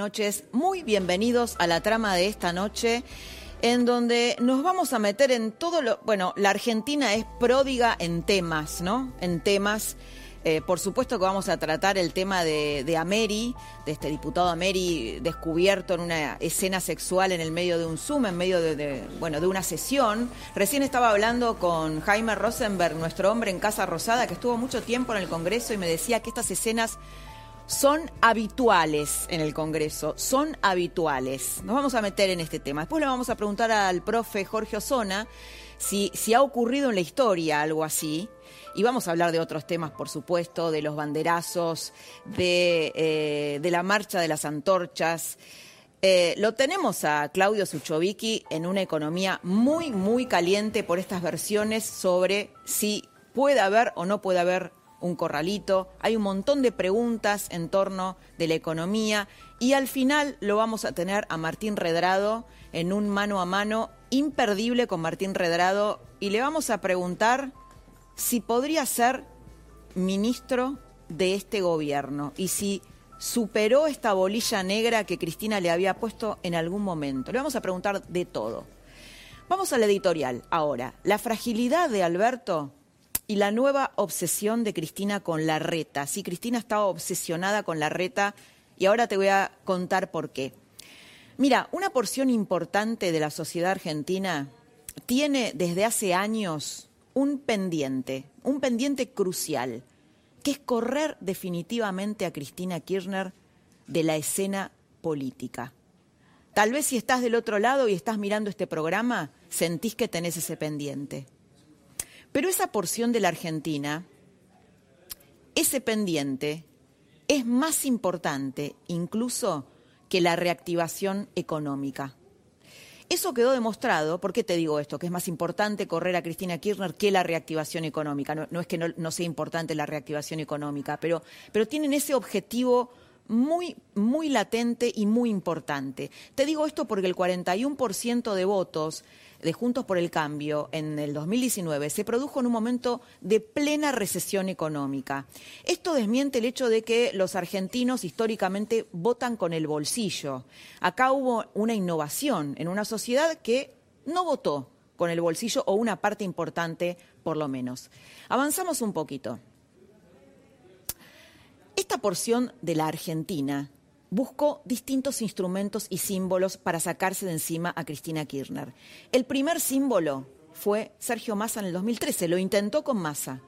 Noches, muy bienvenidos a la trama de esta noche, en donde nos vamos a meter en todo lo... Bueno, la Argentina es pródiga en temas, ¿no? En temas. Eh, por supuesto que vamos a tratar el tema de, de de este diputado Ameri descubierto en una escena sexual en el medio de un Zoom, en medio de, bueno, de una sesión. Recién estaba hablando con Jaime Rosenberg, nuestro hombre en Casa Rosada, que estuvo mucho tiempo en el Congreso y me decía que estas escenas son habituales en el Congreso, son habituales. Nos vamos a meter en este tema. Después le vamos a preguntar al profe Jorge Osona si, si ha ocurrido en la historia algo así. Y vamos a hablar de otros temas, por supuesto, de los banderazos, de, eh, de la marcha de las antorchas. Eh, lo tenemos a Claudio Suchovicki en una economía muy, muy caliente por estas versiones sobre si puede haber o no puede haber un corralito, hay un montón de preguntas en torno de la economía y al final lo vamos a tener a Martín Redrado en un mano a mano imperdible con Martín Redrado y le vamos a preguntar si podría ser ministro de este gobierno y si superó esta bolilla negra que Cristina le había puesto en algún momento. Le vamos a preguntar de todo. Vamos al editorial ahora. La fragilidad de Alberto y la nueva obsesión de Cristina con la reta. Sí, Cristina estaba obsesionada con la reta y ahora te voy a contar por qué. Mira, una porción importante de la sociedad argentina tiene desde hace años un pendiente, un pendiente crucial, que es correr definitivamente a Cristina Kirchner de la escena política. Tal vez si estás del otro lado y estás mirando este programa, sentís que tenés ese pendiente. Pero esa porción de la Argentina, ese pendiente, es más importante incluso que la reactivación económica. Eso quedó demostrado, ¿por qué te digo esto? Que es más importante correr a Cristina Kirchner que la reactivación económica. No, es que no, sea importante la reactivación económica, pero, pero tienen ese objetivo muy, muy latente y muy importante. Te digo esto porque el 41% de votos de Juntos por el Cambio en el 2019 se produjo en un momento de plena recesión económica. Esto desmiente el hecho de que los argentinos históricamente votan con el bolsillo. Acá hubo una innovación en una sociedad que no votó con el bolsillo o una parte importante por lo menos. Avanzamos un poquito. Esta porción de la Argentina buscó distintos instrumentos y símbolos para sacarse de encima a Cristina Kirchner. El primer símbolo fue Sergio Massa en el 2013, lo intentó con Massa.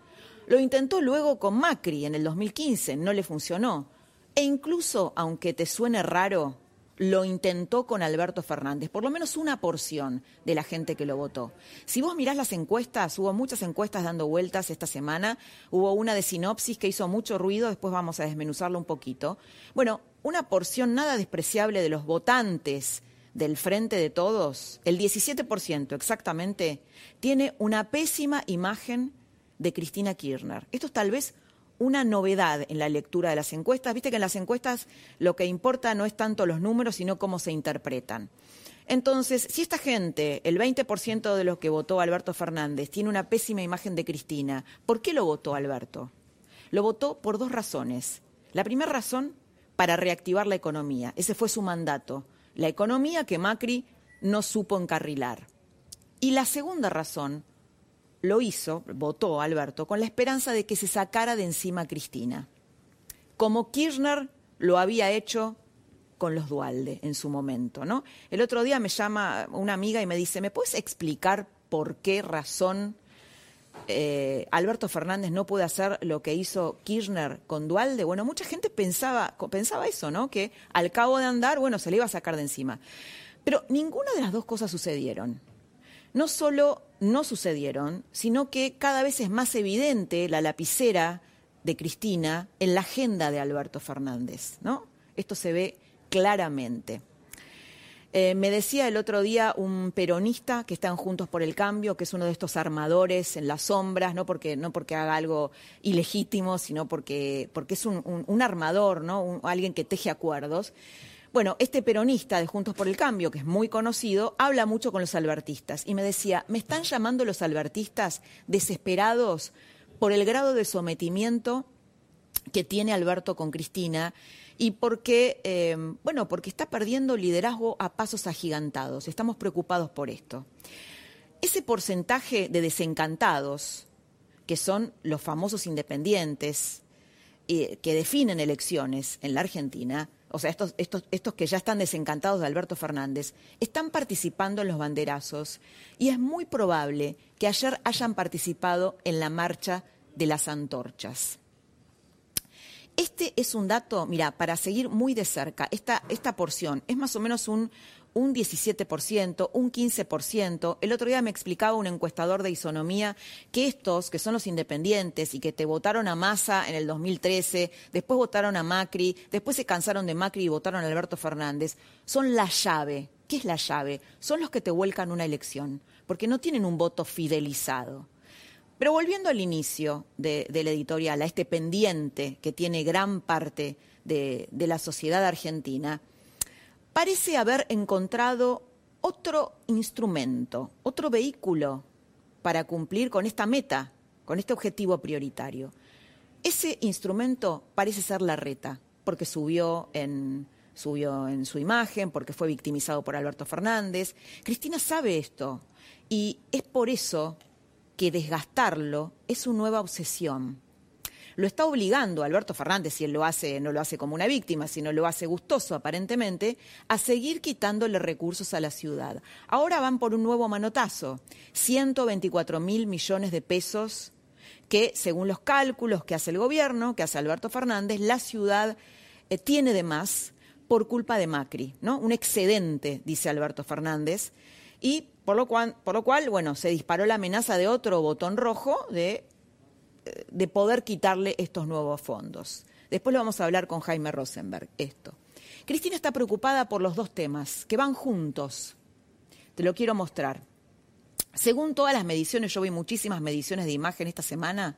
Lo intentó luego con Macri en el 2015, no le funcionó. E incluso, aunque te suene raro, lo intentó con Alberto Fernández, por lo menos una porción de la gente que lo votó. Si vos mirás las encuestas, hubo muchas encuestas dando vueltas esta semana, hubo una de sinopsis que hizo mucho ruido, después vamos a desmenuzarlo un poquito. Bueno, una porción nada despreciable de los votantes del Frente de Todos, el 17% exactamente, tiene una pésima imagen de Cristina Kirchner. Esto es tal vez una novedad en la lectura de las encuestas. Viste que en las encuestas lo que importa no es tanto los números, sino cómo se interpretan. Entonces, si esta gente, el 20% de los que votó Alberto Fernández, tiene una pésima imagen de Cristina, ¿por qué lo votó Alberto? Lo votó por dos razones. La primera razón, para reactivar la economía. Ese fue su mandato. La economía que Macri no supo encarrilar. Y la segunda razón, lo hizo, votó Alberto, con la esperanza de que se sacara de encima a Cristina, como Kirchner lo había hecho con los Dualde en su momento, ¿no? El otro día me llama una amiga y me dice, ¿me puedes explicar por qué razón eh, Alberto Fernández no puede hacer lo que hizo Kirchner con Dualde? Bueno, mucha gente pensaba, pensaba eso, ¿no? Que al cabo de andar, bueno, se le iba a sacar de encima. Pero ninguna de las dos cosas sucedieron no solo no sucedieron, sino que cada vez es más evidente la lapicera de Cristina en la agenda de Alberto Fernández, ¿no? Esto se ve claramente. Eh, me decía el otro día un peronista que están Juntos por el Cambio, que es uno de estos armadores en las sombras, no porque, no porque haga algo ilegítimo, sino porque, porque es un, armador, ¿no? alguien que teje acuerdos. Bueno, este peronista de Juntos por el Cambio, que es muy conocido, habla mucho con los albertistas y me decía, me están llamando los albertistas desesperados por el grado de sometimiento que tiene Alberto con Cristina y porque, eh, bueno, porque está perdiendo liderazgo a pasos agigantados. Estamos preocupados por esto. Ese porcentaje de desencantados, que son los famosos independientes, eh, que definen elecciones en la Argentina, o sea, estos, estos, estos que ya están desencantados de Alberto Fernández, están participando en los banderazos y es muy probable que ayer hayan participado en la marcha de las antorchas. Este es un dato, mira, para seguir muy de cerca, esta, esta porción es más o menos un, un 17%, un 15%. El otro día me explicaba un encuestador de isonomía que estos, que son los independientes y que te votaron a Massa en el 2013, después votaron a Macri, después se cansaron de Macri y votaron a Alberto Fernández, son la llave. ¿Qué es la llave? Son los que te vuelcan una elección, porque no tienen un voto fidelizado. Pero volviendo al inicio de, del editorial, a este pendiente que tiene gran parte de, la sociedad argentina, parece haber encontrado otro instrumento, otro vehículo para cumplir con esta meta, con este objetivo prioritario. Ese instrumento parece ser la reta, porque subió en, subió en su imagen, porque fue victimizado por Alberto Fernández. Cristina sabe esto y es por eso que desgastarlo es su nueva obsesión. Lo está obligando Alberto Fernández, si él lo hace, no lo hace como una víctima, sino lo hace gustoso aparentemente, a seguir quitándole recursos a la ciudad. Ahora van por un nuevo manotazo, 124 mil millones de pesos que, según los cálculos que hace el gobierno, que hace Alberto Fernández, la ciudad eh, tiene de más por culpa de Macri, ¿no? Un excedente, dice Alberto Fernández, y por lo cual, bueno, se disparó la amenaza de otro botón rojo de, de poder quitarle estos nuevos fondos. Después lo vamos a hablar con Jaime Rosenberg, esto. Cristina está preocupada por los dos temas, que van juntos. Te lo quiero mostrar. Según todas las mediciones, yo vi muchísimas mediciones de imagen esta semana,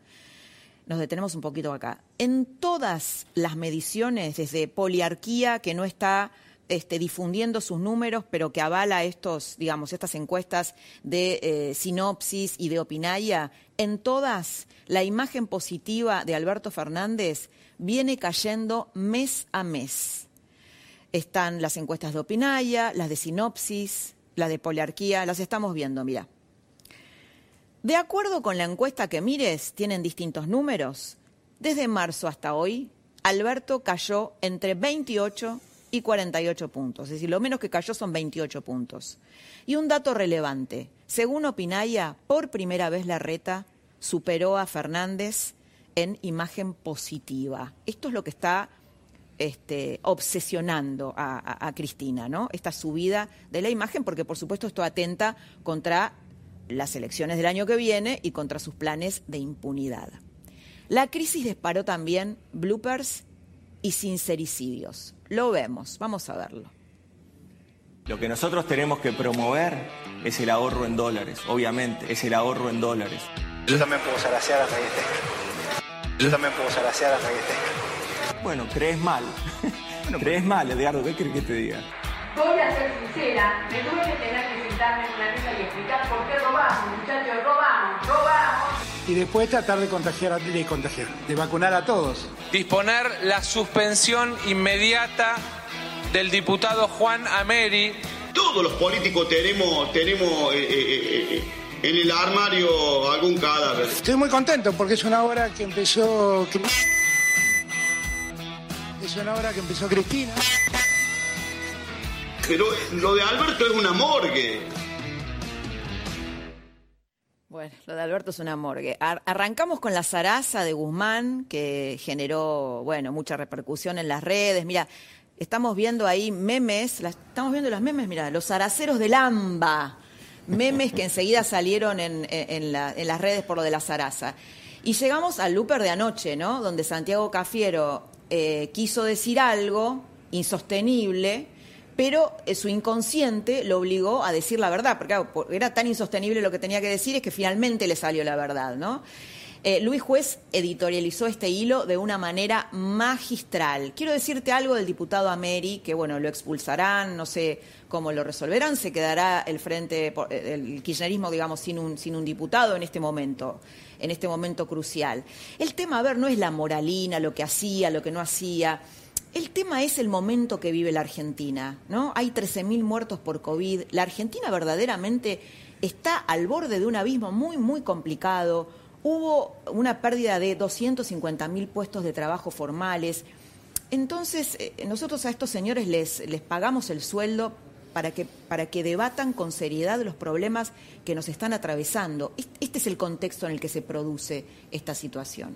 nos detenemos un poquito acá. En todas las mediciones, desde poliarquía, que no está este, difundiendo sus números, pero que avala estos, digamos, estas encuestas de eh, sinopsis y de opinaya, en todas la imagen positiva de Alberto Fernández viene cayendo mes a mes. Están las encuestas de opinaya, las de sinopsis, las de poliarquía, las estamos viendo, mira. De acuerdo con la encuesta que mires, tienen distintos números. Desde marzo hasta hoy, Alberto cayó entre 28 y 48 puntos. Es decir, lo menos que cayó son 28 puntos. Y un dato relevante. Según Opinaya, por primera vez la reta superó a Fernández en imagen positiva. Esto es lo que está este, obsesionando a, a, Cristina, ¿no? Esta subida de la imagen, porque por supuesto esto atenta contra las elecciones del año que viene y contra sus planes de impunidad. La crisis disparó también bloopers y sincericidios. Lo vemos, vamos a verlo. Lo que nosotros tenemos que promover es el ahorro en dólares, obviamente, es el ahorro en dólares. Yo también puedo zarasear a raíz Yo también puedo zarasear a raíz Bueno, crees mal. bueno, crees mal, Edgardo, ¿qué crees que te diga? Voy a ser sincera, me tuve que tener que sentarme en una mesa y explicar por qué robamos, muchachos, robamos, robamos y después tratar de contagiar, de contagiar, de vacunar a todos. Disponer la suspensión inmediata del diputado Juan Ameri. Todos los políticos tenemos, tenemos eh, eh, eh, en el armario algún cadáver. Estoy muy contento porque es una obra que empezó. Es una obra que empezó Cristina. Pero lo de Alberto es una morgue. Lo de Alberto es una morgue. arrancamos con la zaraza de Guzmán, que generó, bueno, mucha repercusión en las redes. Mira, estamos viendo ahí memes, estamos viendo los memes, mira, los zaraceros del AMBA, memes que enseguida salieron en, las redes por lo de la zaraza. Y llegamos al Luper de anoche, ¿no? Donde Santiago Cafiero eh, quiso decir algo insostenible, pero eh, su inconsciente lo obligó a decir la verdad, porque era tan insostenible lo que tenía que decir, es que finalmente le salió la verdad, ¿no? Eh, Luis Juez editorializó este hilo de una manera magistral. Quiero decirte algo del diputado Ameri, que bueno, lo expulsarán, no sé cómo lo resolverán, se quedará el frente, eh, el kirchnerismo, digamos, sin un, sin un diputado en este momento, en este momento crucial. El tema, a ver, no es la moralina, lo que hacía, lo que no hacía. El tema es el momento que vive la Argentina, ¿no? Hay 13.000 muertos por COVID. La Argentina verdaderamente está al borde de un abismo muy, muy complicado hubo una pérdida de 250 mil puestos de trabajo formales. Entonces, eh, nosotros a estos señores les, les pagamos el sueldo para que, para que debatan con seriedad los problemas que nos están atravesando. Este es el contexto en el que se produce esta situación.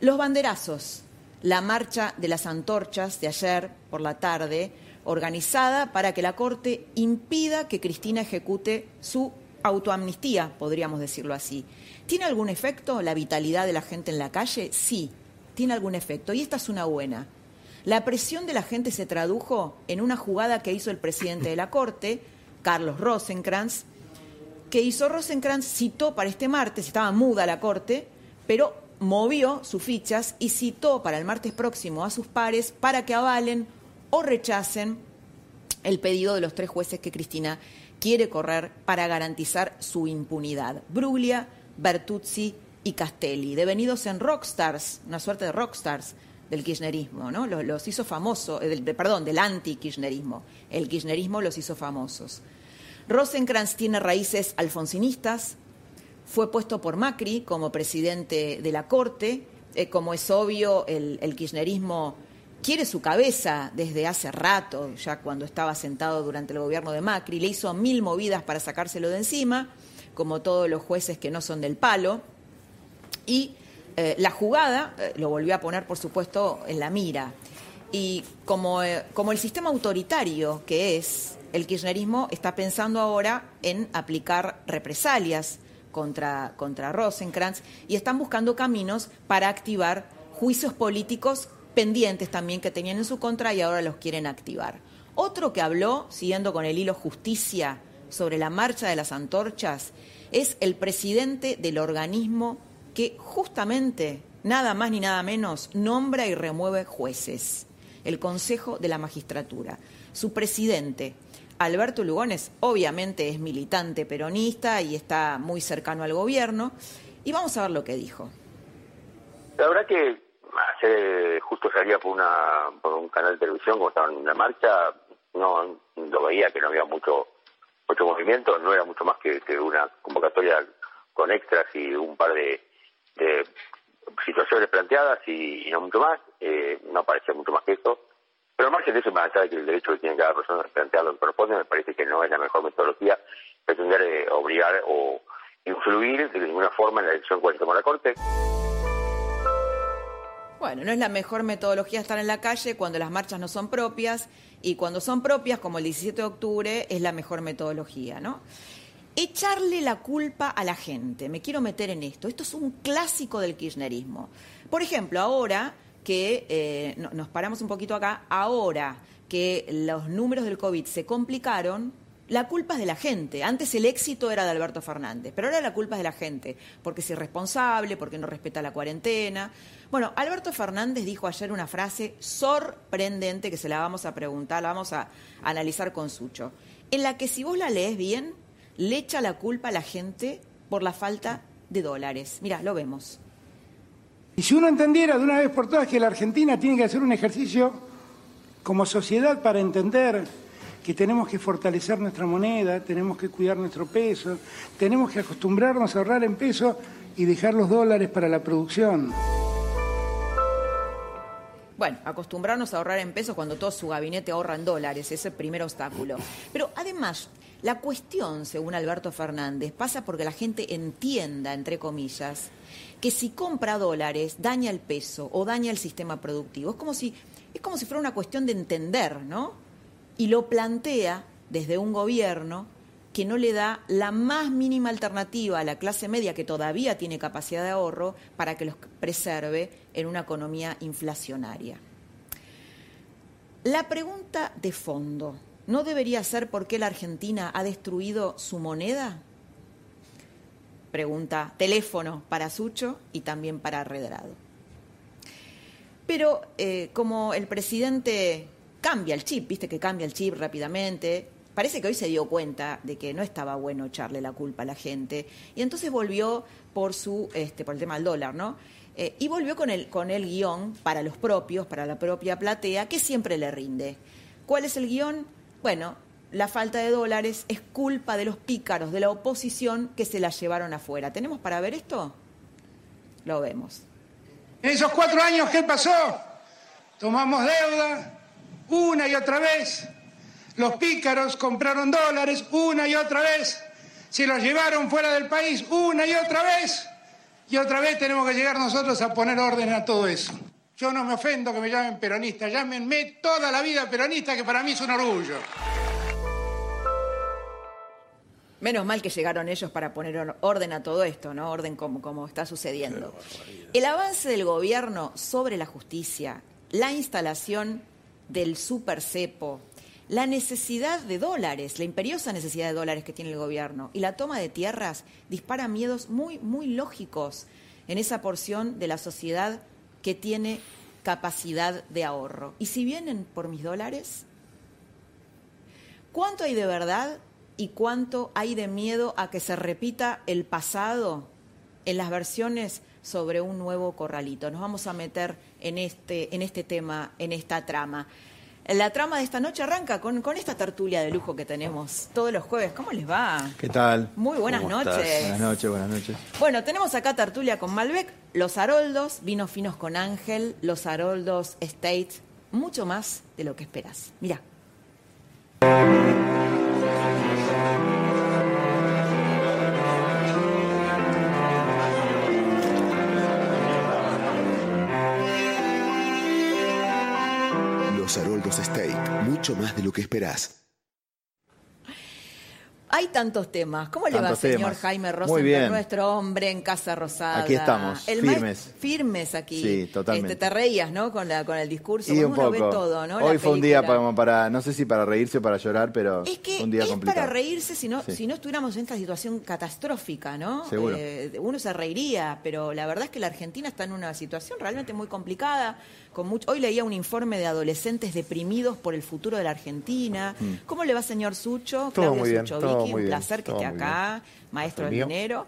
Los banderazos, la marcha de las antorchas de ayer por la tarde, organizada para que la Corte impida que Cristina ejecute su autoamnistía, podríamos decirlo así. ¿Tiene algún efecto la vitalidad de la gente en la calle? Sí, tiene algún efecto. Y esta es una buena. La presión de la gente se tradujo en una jugada que hizo el presidente de la Corte, Carlos Rosenkrantz, que hizo Rosenkrantz, citó para este martes, estaba muda la Corte, pero movió sus fichas y citó para el martes próximo a sus pares para que avalen o rechacen el pedido de los tres jueces que Cristina quiere correr para garantizar su impunidad. Bruglia, Bertuzzi y Castelli, devenidos en rockstars, una suerte de rockstars del kirchnerismo, ¿no? Los, hizo famosos, eh, perdón, del anti-kirchnerismo. El kirchnerismo los hizo famosos. Rosenkrantz tiene raíces alfonsinistas, fue puesto por Macri como presidente de la Corte, eh, como es obvio, el, kirchnerismo quiere su cabeza desde hace rato, ya cuando estaba sentado durante el gobierno de Macri, le hizo mil movidas para sacárselo de encima, como todos los jueces que no son del palo. Y eh, la jugada eh, lo volvió a poner, por supuesto, en la mira. Y como, como el sistema autoritario que es, el kirchnerismo está pensando ahora en aplicar represalias contra, contra Rosenkrantz y están buscando caminos para activar juicios políticos pendientes también que tenían en su contra y ahora los quieren activar. Otro que habló, siguiendo con el hilo justicia, sobre la marcha de las antorchas es el presidente del organismo que justamente, nada más ni nada menos, nombra y remueve jueces, el Consejo de la Magistratura. Su presidente, Alberto Lugones, obviamente es militante peronista y está muy cercano al gobierno, y vamos a ver lo que dijo. La verdad que hace, justo salía por, una, por un canal de televisión cuando estaba en la marcha, no lo veía que no había mucho mucho movimiento, no era mucho más que, una convocatoria con extras y un par de, situaciones planteadas y, no mucho más, eh, no parecía mucho más que eso. Pero al margen de eso, más allá de que el derecho que tiene cada persona de plantear lo que me parece que no es la mejor metodología pretender eh, obligar o influir de ninguna forma en la elección que toma la Corte. Bueno, no es la mejor metodología estar en la calle cuando las marchas no son propias y cuando son propias, como el 17 de octubre, es la mejor metodología, ¿no? Echarle la culpa a la gente. Me quiero meter en esto. Esto es un clásico del kirchnerismo. Por ejemplo, ahora que eh, nos paramos un poquito acá, ahora que los números del COVID se complicaron, la culpa es de la gente. Antes el éxito era de Alberto Fernández, pero ahora la culpa es de la gente, porque es irresponsable, porque no respeta la cuarentena. Bueno, Alberto Fernández dijo ayer una frase sorprendente que se la vamos a preguntar, la vamos a analizar con Sucho, en la que si vos la lees bien, le echa la culpa a la gente por la falta de dólares. Mira, lo vemos. Y si uno entendiera de una vez por todas que la Argentina tiene que hacer un ejercicio como sociedad para entender que tenemos que fortalecer nuestra moneda, tenemos que cuidar nuestro peso, tenemos que acostumbrarnos a ahorrar en peso y dejar los dólares para la producción. Bueno, acostumbrarnos a ahorrar en pesos cuando todo su gabinete ahorra en dólares, ese es el primer obstáculo. Pero además, la cuestión, según Alberto Fernández, pasa porque la gente entienda, entre comillas, que si compra dólares daña el peso o daña el sistema productivo. Es como si, es como si fuera una cuestión de entender, ¿no? y lo plantea desde un gobierno que no le da la más mínima alternativa a la clase media que todavía tiene capacidad de ahorro para que los preserve en una economía inflacionaria. La pregunta de fondo, ¿no debería ser por qué la Argentina ha destruido su moneda? Pregunta teléfono para Sucho y también para Redrado. Pero eh, como el presidente cambia el chip, viste que cambia el chip rápidamente, parece que hoy se dio cuenta de que no estaba bueno echarle la culpa a la gente y entonces volvió por su este por el tema del dólar, ¿no? Eh, y volvió con el con el guion para los propios, para la propia platea, que siempre le rinde. ¿Cuál es el guion? Bueno, la falta de dólares es culpa de los pícaros de la oposición que se la llevaron afuera. ¿Tenemos para ver esto? Lo vemos. En esos cuatro años, ¿qué pasó? Tomamos deuda una y otra vez. Los pícaros compraron dólares una y otra vez. Se los llevaron fuera del país una y otra vez. Y otra vez tenemos que llegar nosotros a poner orden a todo eso. Yo no me ofendo que me llamen peronista. Llámenme toda la vida peronista, que para mí es un orgullo. Menos mal que llegaron ellos para poner orden a todo esto, ¿no? Orden como, como está sucediendo. El avance del gobierno sobre la justicia, la instalación del super cepo, la necesidad de dólares, la imperiosa necesidad de dólares que tiene el gobierno y la toma de tierras dispara miedos muy, muy lógicos en esa porción de la sociedad que tiene capacidad de ahorro. Y si vienen por mis dólares, ¿cuánto hay de verdad y cuánto hay de miedo a que se repita el pasado en las versiones sobre un nuevo corralito. Nos vamos a meter en este, en este tema, en esta trama. La trama de esta noche arranca con, con esta tertulia de lujo que tenemos todos los jueves. ¿Cómo les va? ¿Qué tal? Muy buenas noches. Buenas noches, buenas noches. Bueno, tenemos acá tertulia con Malbec, Los Haroldos, Vinos Finos con Ángel, Los Haroldos State, mucho más de lo que esperas. Mira. Los Haroldos State, mucho más de lo que esperás. Hay tantos temas. ¿Cómo le va, señor temas. Jaime Rosenberg, nuestro hombre en Casa Rosada? Aquí estamos, El firmes. firmes aquí. Sí, totalmente. Este, te reías, ¿no? Con, la, con el discurso. Y un poco. ve todo, ¿no? La Hoy fue un día para, no sé si para reírse o para llorar, pero Es que fue un día es complicado. para reírse si no, Sí. si no estuviéramos en esta situación catastrófica, ¿no? Seguro. Eh, uno se reiría, pero la verdad es que la Argentina está en una situación realmente muy complicada. Con mucho, hoy leía un informe de adolescentes deprimidos por el futuro de la Argentina. ¿Cómo le va, señor Sucho? Mm. Todo Claudia muy bien, Sucho todo Vicky, muy un bien, placer que esté acá, maestro del mío. dinero.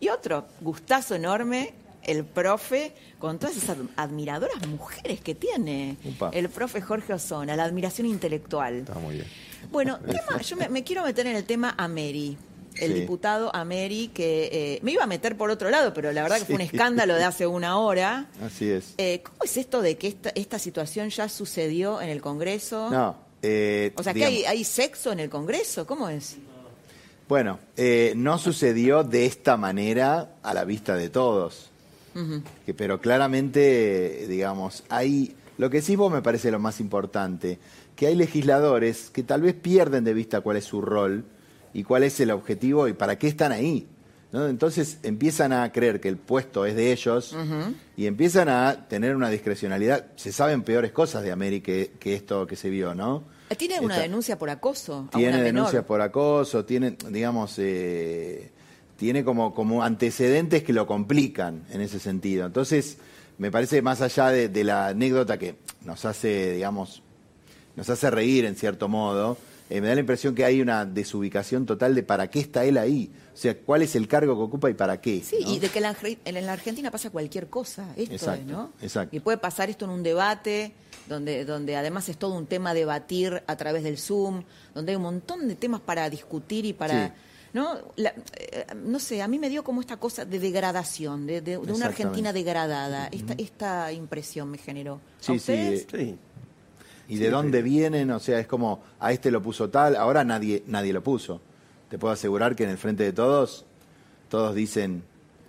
Y otro, gustazo enorme, el profe, con todas esas ad- admiradoras mujeres que tiene. Upa. El profe Jorge Osona, la admiración intelectual. Está muy bien. Bueno, tema- yo me, me quiero meter en el tema Ameri. El Sí. diputado Ameri, que eh, me iba a meter por otro lado, pero la verdad que fue un escándalo de hace una hora. Así es. Eh, ¿Cómo es esto de que esta, esta situación ya sucedió en el Congreso? No. eh, O sea, que hay, hay sexo en el Congreso? ¿Cómo es? Bueno, eh, no sucedió de esta manera a la vista de todos. Que- pero claramente, digamos, hay. Lo que sí vos me parece lo más importante, que hay legisladores que tal vez pierden de vista cuál es su rol y cuál es el objetivo y para qué están ahí. ¿no? Entonces empiezan a creer que el puesto es de ellos y empiezan a tener una discrecionalidad. Se saben peores cosas de América que, que esto que se vio, ¿no? ¿Tiene una Esta- denuncia por acoso? a tiene denuncias por acoso, tiene, digamos, eh, tiene como, como antecedentes que lo complican en ese sentido. Entonces, me parece más allá de, de la anécdota que nos hace, digamos, nos hace reír en cierto modo, eh, me da la impresión que hay una desubicación total de para qué está él ahí. O sea, cuál es el cargo que ocupa y para qué. Sí, ¿no? y de que en la, en la Argentina pasa cualquier cosa, esto Exacto, es, ¿no? exacto. Y puede pasar esto en un debate, donde, donde además es todo un tema a debatir a través del Zoom, donde hay un montón de temas para discutir y para... Sí. ¿No? La- eh, no sé, a mí me dio como esta cosa de degradación, de, de- de una. Argentina degradada. Esta, esta impresión me generó. ¿A Sí, sí, ¿Y de dónde vienen? O sea, es como, a este lo puso tal, ahora nadie, nadie lo puso. Te puedo asegurar que en el frente de todos, todos dicen,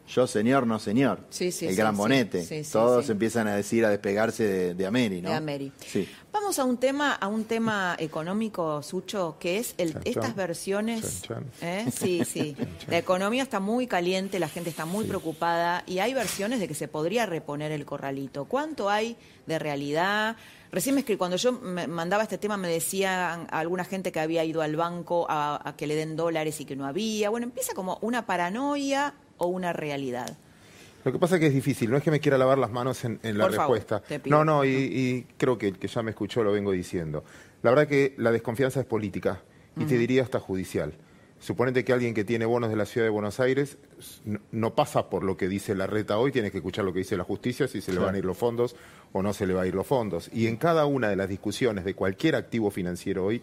yo señor, no señor. Sí, sí, el sí, gran bonete. sí, sí, Todos sí. empiezan a decir, a despegarse de, de Ameri, ¿no? De Ameri. Sí. Vamos a un tema, a un tema económico, Sucho, que es el, Chan, estas chan. versiones. Chan, chan. ¿eh? Sí, sí. La economía está muy caliente, la gente está muy preocupada y hay versiones de que se podría reponer el corralito. ¿Cuánto hay de realidad? Recién me escribí, cuando yo me mandaba este tema me decían a alguna gente que había ido al banco a, a que le den dólares y que no había. Bueno, empieza como una paranoia o una realidad. Lo que pasa es que es difícil, no es que me quiera lavar las manos en, en la Por respuesta. no, no, y, y creo que el que ya me escuchó lo vengo diciendo. La verdad que la desconfianza es política y te diría hasta judicial. Suponete que alguien que tiene bonos de la ciudad de Buenos Aires no, pasa por lo que dice la reta hoy, tiene que escuchar lo que dice la justicia, si se le van a ir los fondos o no se le va a ir los fondos. Y en cada una de las discusiones de cualquier activo financiero hoy,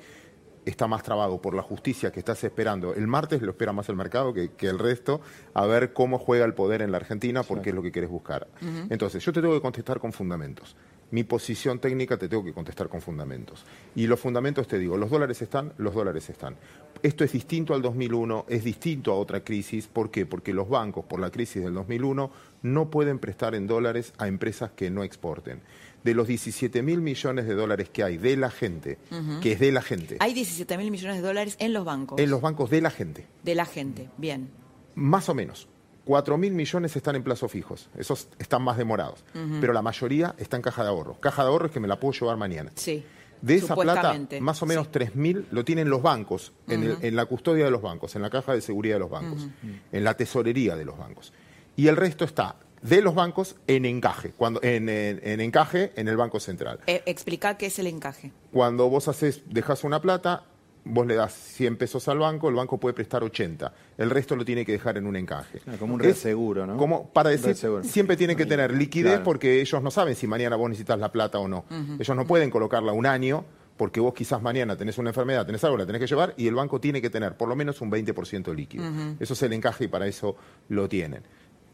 está más trabado por la justicia que estás esperando. El martes lo espera más el mercado que, que el resto, a ver cómo juega el poder en la Argentina, porque es lo que quieres buscar. Entonces, yo te tengo que contestar con fundamentos. Mi posición técnica te tengo que contestar con fundamentos. Y los fundamentos te digo, los dólares están, los dólares están. Esto es distinto al 2001, es distinto a otra crisis. ¿Por qué? Porque los bancos, por la crisis del 2001, no pueden prestar en dólares a empresas que no exporten. De los 17 mil millones de dólares que hay de la gente, que es de la gente, Hay 17 mil millones de dólares en los bancos. en los bancos de la gente, De la gente. Bien. más o menos. 4 mil millones están en plazos fijos, esos están más demorados, pero la mayoría está en caja de ahorro. Caja de ahorro es que me la puedo llevar mañana. Sí. De esa plata, más o menos 3 mil lo tienen los bancos, en, el- en la custodia de los bancos, en la caja de seguridad de los bancos, en la tesorería de los bancos. Y el resto está de los bancos en encaje, cuando, en, en- en encaje en el Banco Central. Eh, explica qué es el encaje. Cuando vos haces, dejas una plata, vos le das 100 pesos al banco, el banco puede prestar 80. El resto lo tiene que dejar en un encaje. como un Es reaseguro, ¿no? Como para decir, reaseguro. siempre tiene que tener liquidez Claro. porque ellos no saben si mañana vos necesitas la plata o no. Ellos no pueden colocarla un año porque vos quizás mañana tenés una enfermedad, tenés algo, la tenés que llevar y el banco tiene que tener por lo menos un 20% líquido. Eso es el encaje y para eso lo tienen.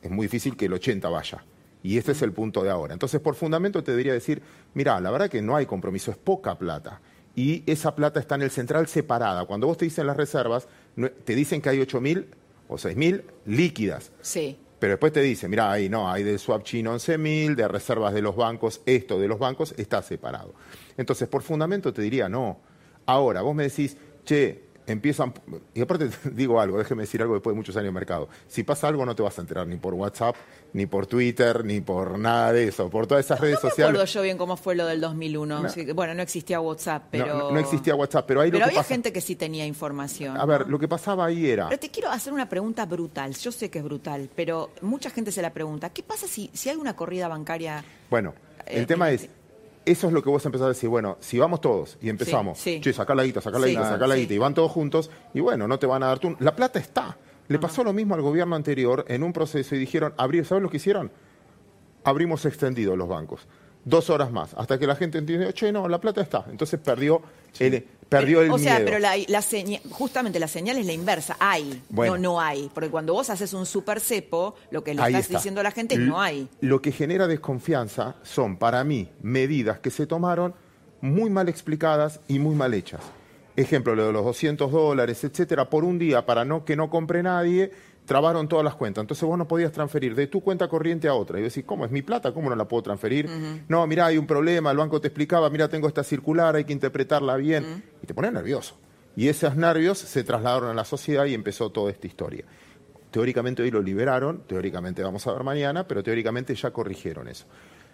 Es muy difícil que el 80 vaya. Y este es el punto de ahora. Entonces, por fundamento te debería decir, mira, la verdad que no hay compromiso, es poca plata. Y esa plata está en el central separada. Cuando vos te dicen las reservas, te dicen que hay 8.000 o 6.000 líquidas. Sí. Pero después te dice, mira, ahí no, hay del swap chino 11.000, de reservas de los bancos, esto de los bancos está separado. Entonces, por fundamento te diría, no. Ahora, vos me decís, che, empiezan, y aparte te digo algo, déjeme decir algo después de muchos años de mercado. Si pasa algo no te vas a enterar ni por WhatsApp, ni por Twitter, ni por nada de eso, por todas esas redes No me sociales. acuerdo yo bien cómo fue lo del 2001. No. Sí, bueno, no existía WhatsApp, No, pero... no, no existía WhatsApp, pero ahí Pero lo que había pasa... gente que sí tenía información. A ver, lo que pasaba ahí era... Pero te quiero hacer una pregunta brutal. Yo sé que es brutal, pero mucha gente se la pregunta. ¿Qué pasa si, si hay una corrida bancaria? Bueno, Eh, el tema es, eso es lo que vos empezás a decir, bueno, si vamos todos y empezamos, Sí, sí. che, sacá la guita, sacá la guita, sacá la sí. guita, y van todos juntos, y bueno, no te van a dar tú. La plata está. Le pasó lo mismo al gobierno anterior en un proceso y dijeron, abrir, ¿sabes lo que hicieron? Abrimos extendido los bancos. Dos horas más, hasta que la gente entiende, che, no, la plata está. Entonces perdió el, perdió el o sea, pero la, justamente la señal es la inversa. Hay, Bueno. no no hay. Porque cuando vos haces un super cepo, lo que le estás está. diciendo a la gente es no hay. Lo que genera desconfianza son, para mí, medidas que se tomaron muy mal explicadas y muy mal hechas. Ejemplo, lo de los 200 dólares, etcétera, por un día para no que no compre nadie, trabaron todas las cuentas. Entonces vos no podías transferir de tu cuenta corriente a otra. Y vos decís, ¿cómo es mi plata? ¿Cómo no la puedo transferir? No, mira, hay un problema, el banco te explicaba, mira, tengo esta circular, hay que interpretarla bien. Y te pones nervioso. Y esos nervios se trasladaron a la sociedad y empezó toda esta historia. Teóricamente hoy lo liberaron, teóricamente vamos a ver mañana, pero teóricamente ya corrigieron eso.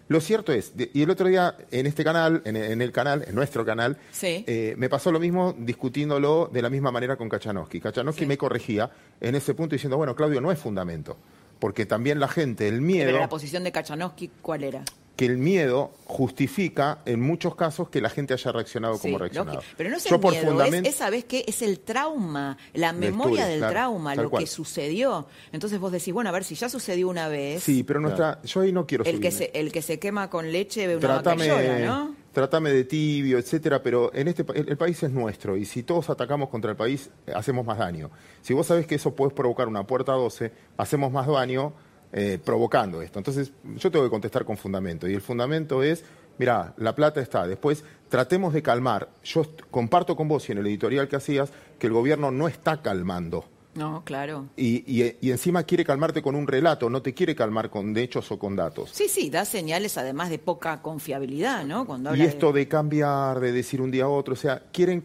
Lo cierto es, de- y el otro día en este canal, en, en el canal, en nuestro canal, Sí. eh, me pasó lo mismo discutiéndolo de la misma manera con Kachanowski. Kachanowski me corregía en ese punto diciendo, bueno, Claudio, no es fundamento, porque también la gente, el miedo Pero la posición de Kachanowski, ¿cuál era? Que el miedo justifica en muchos casos que la gente haya reaccionado como reaccionado. lógico. Pero no es Yo el por miedo, es, es, ¿sabés qué? Es el trauma, la memoria del claro, trauma, lo cual. que sucedió. Entonces vos decís, bueno, a ver, si ya sucedió una vez, Sí, pero nuestra, yo ahí no quiero el que, se, el que se quema con leche ve una Trátame, ¿no? trátame de tibio, etcétera, pero en este el, el país es nuestro y si todos atacamos contra el país hacemos más daño. Si vos sabés que eso puede provocar una puerta 12, hacemos más daño eh, provocando esto. Entonces, yo tengo que contestar con fundamento y el fundamento es, mira, la plata está. Después, tratemos de calmar. Yo comparto con vos y en el editorial que hacías que el gobierno no está calmando No, claro. Y, y- y encima quiere calmarte con un relato, no te quiere calmar con hechos o con datos. Sí, sí, da señales además de poca confiabilidad, ¿no? Cuando Y habla esto de... de cambiar, de decir un día a otro, o sea, quieren...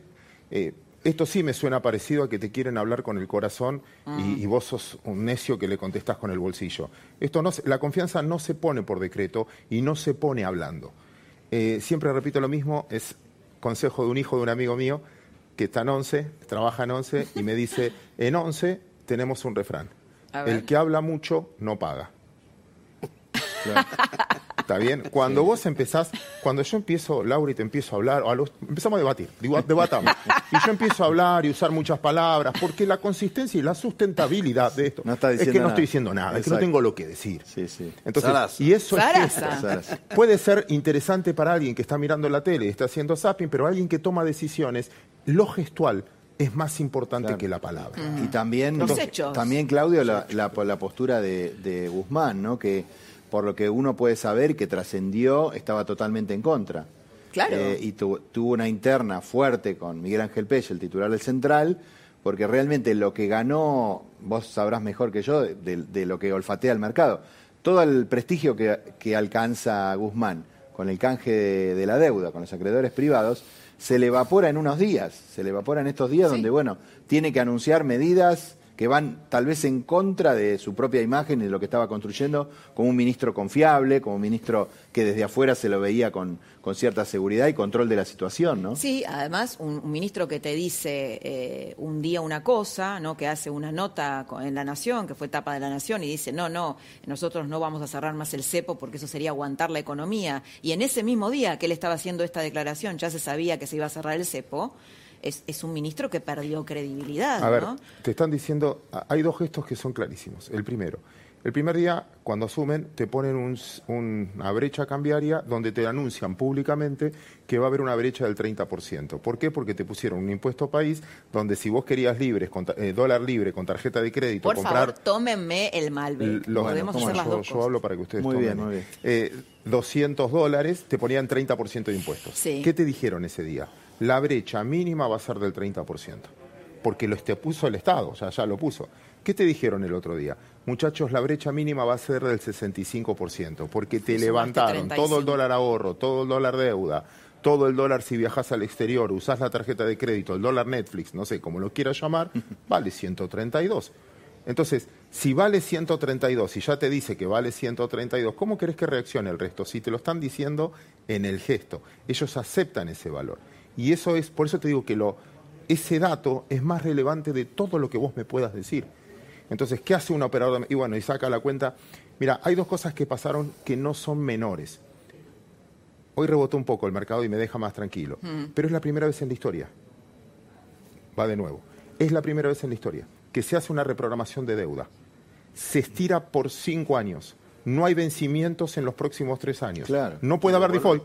eh, esto sí me suena parecido a que te quieren hablar con el corazón y, y vos sos un necio que le contestás con el bolsillo. Esto no la confianza no se pone por decreto y no se pone hablando. Eh, siempre repito lo mismo, es consejo de un hijo de un amigo mío que está en 11, trabaja en 11 y me dice, en 11 tenemos un refrán. El que habla mucho no paga. ¿Está bien? Cuando vos empezás, cuando yo empiezo, Laura, y te empiezo a hablar, o a los- empezamos a debatir, digo, debatamos. Y yo empiezo a hablar y usar muchas palabras, porque la consistencia y la sustentabilidad de esto No está es que no nada. estoy diciendo nada, es que no tengo lo que decir. Sí, sí. Entonces, Sarasa. y eso es Sarasa. gesto. Sarasa. Puede ser interesante para alguien que está mirando la tele y está haciendo zapping, pero alguien que toma decisiones, lo gestual es más importante que la palabra. Y también, Los entonces, hechos. también Claudio, la, la- la postura de, de Guzmán, ¿no? que por lo que uno puede saber que trascendió, estaba totalmente en contra. Claro. Eh, y tu- tuvo una interna fuerte con Miguel Ángel Pech, el titular del Central, porque realmente lo que ganó, vos sabrás mejor que yo, de, de- lo que olfatea el mercado, todo el prestigio que, que alcanza Guzmán con el canje de, de la deuda, con los acreedores privados, se le evapora en unos días, se le evapora en estos días Sí. donde, bueno, tiene que anunciar medidas que van tal vez en contra de su propia imagen y de lo que estaba construyendo como un ministro confiable, como un ministro que desde afuera se lo veía con, cierta seguridad y control de la situación, ¿no? Sí, además, un, ministro que te dice eh, un día una cosa, ¿no? que hace una nota en La Nación, que fue tapa de La Nación, y dice, no, no, nosotros no vamos a cerrar más el cepo porque eso sería aguantar la economía. Y en ese mismo día que él estaba haciendo esta declaración, ya se sabía que se iba a cerrar el cepo, es, es un ministro que perdió credibilidad, A ver, ¿no? te están diciendo, a- hay dos gestos que son clarísimos. El primero, el primer día, cuando asumen, te ponen un s- un- una brecha cambiaria donde te anuncian públicamente que va a haber una brecha del 30%. ¿Por qué? Porque te pusieron un impuesto país donde si vos querías libres, con eh, dólar libre con tarjeta de crédito, Por comprar favor, tómenme el Malbec. los- Podemos ¿cómo hacer las yo, dos yo hablo para que ustedes Muy tomen. bien, muy bien. Eh, 200 dólares te ponían 30% de impuestos. Sí. ¿Qué te dijeron ese día? La brecha mínima va a ser del 30%. Porque lo te puso el Estado, o sea, ya lo puso. ¿Qué te dijeron el otro día? Muchachos, la brecha mínima va a ser del 65%, porque te sumaste levantaron 35. todo el dólar ahorro, todo el dólar deuda, todo el dólar si viajas al exterior, usás la tarjeta de crédito, el dólar Netflix, no sé, como lo quieras llamar, vale 132. Entonces, si vale 132 y ya te dice que vale 132, ¿cómo querés que reaccione el resto? Si te lo están diciendo en el gesto, ellos aceptan ese valor. Y eso es, por eso te digo que lo, ese dato es más relevante de todo lo que vos me puedas decir. Entonces, ¿qué hace un operador? de- Y bueno, y saca la cuenta. Mira, hay dos cosas que pasaron que no son menores. Hoy rebotó un poco el mercado y me deja más tranquilo. Pero es la primera vez en la historia. Va de nuevo. Es la primera vez en la historia que se hace una reprogramación de deuda. Se estira por cinco años. No hay vencimientos en los próximos tres años. Claro. No puede haber default.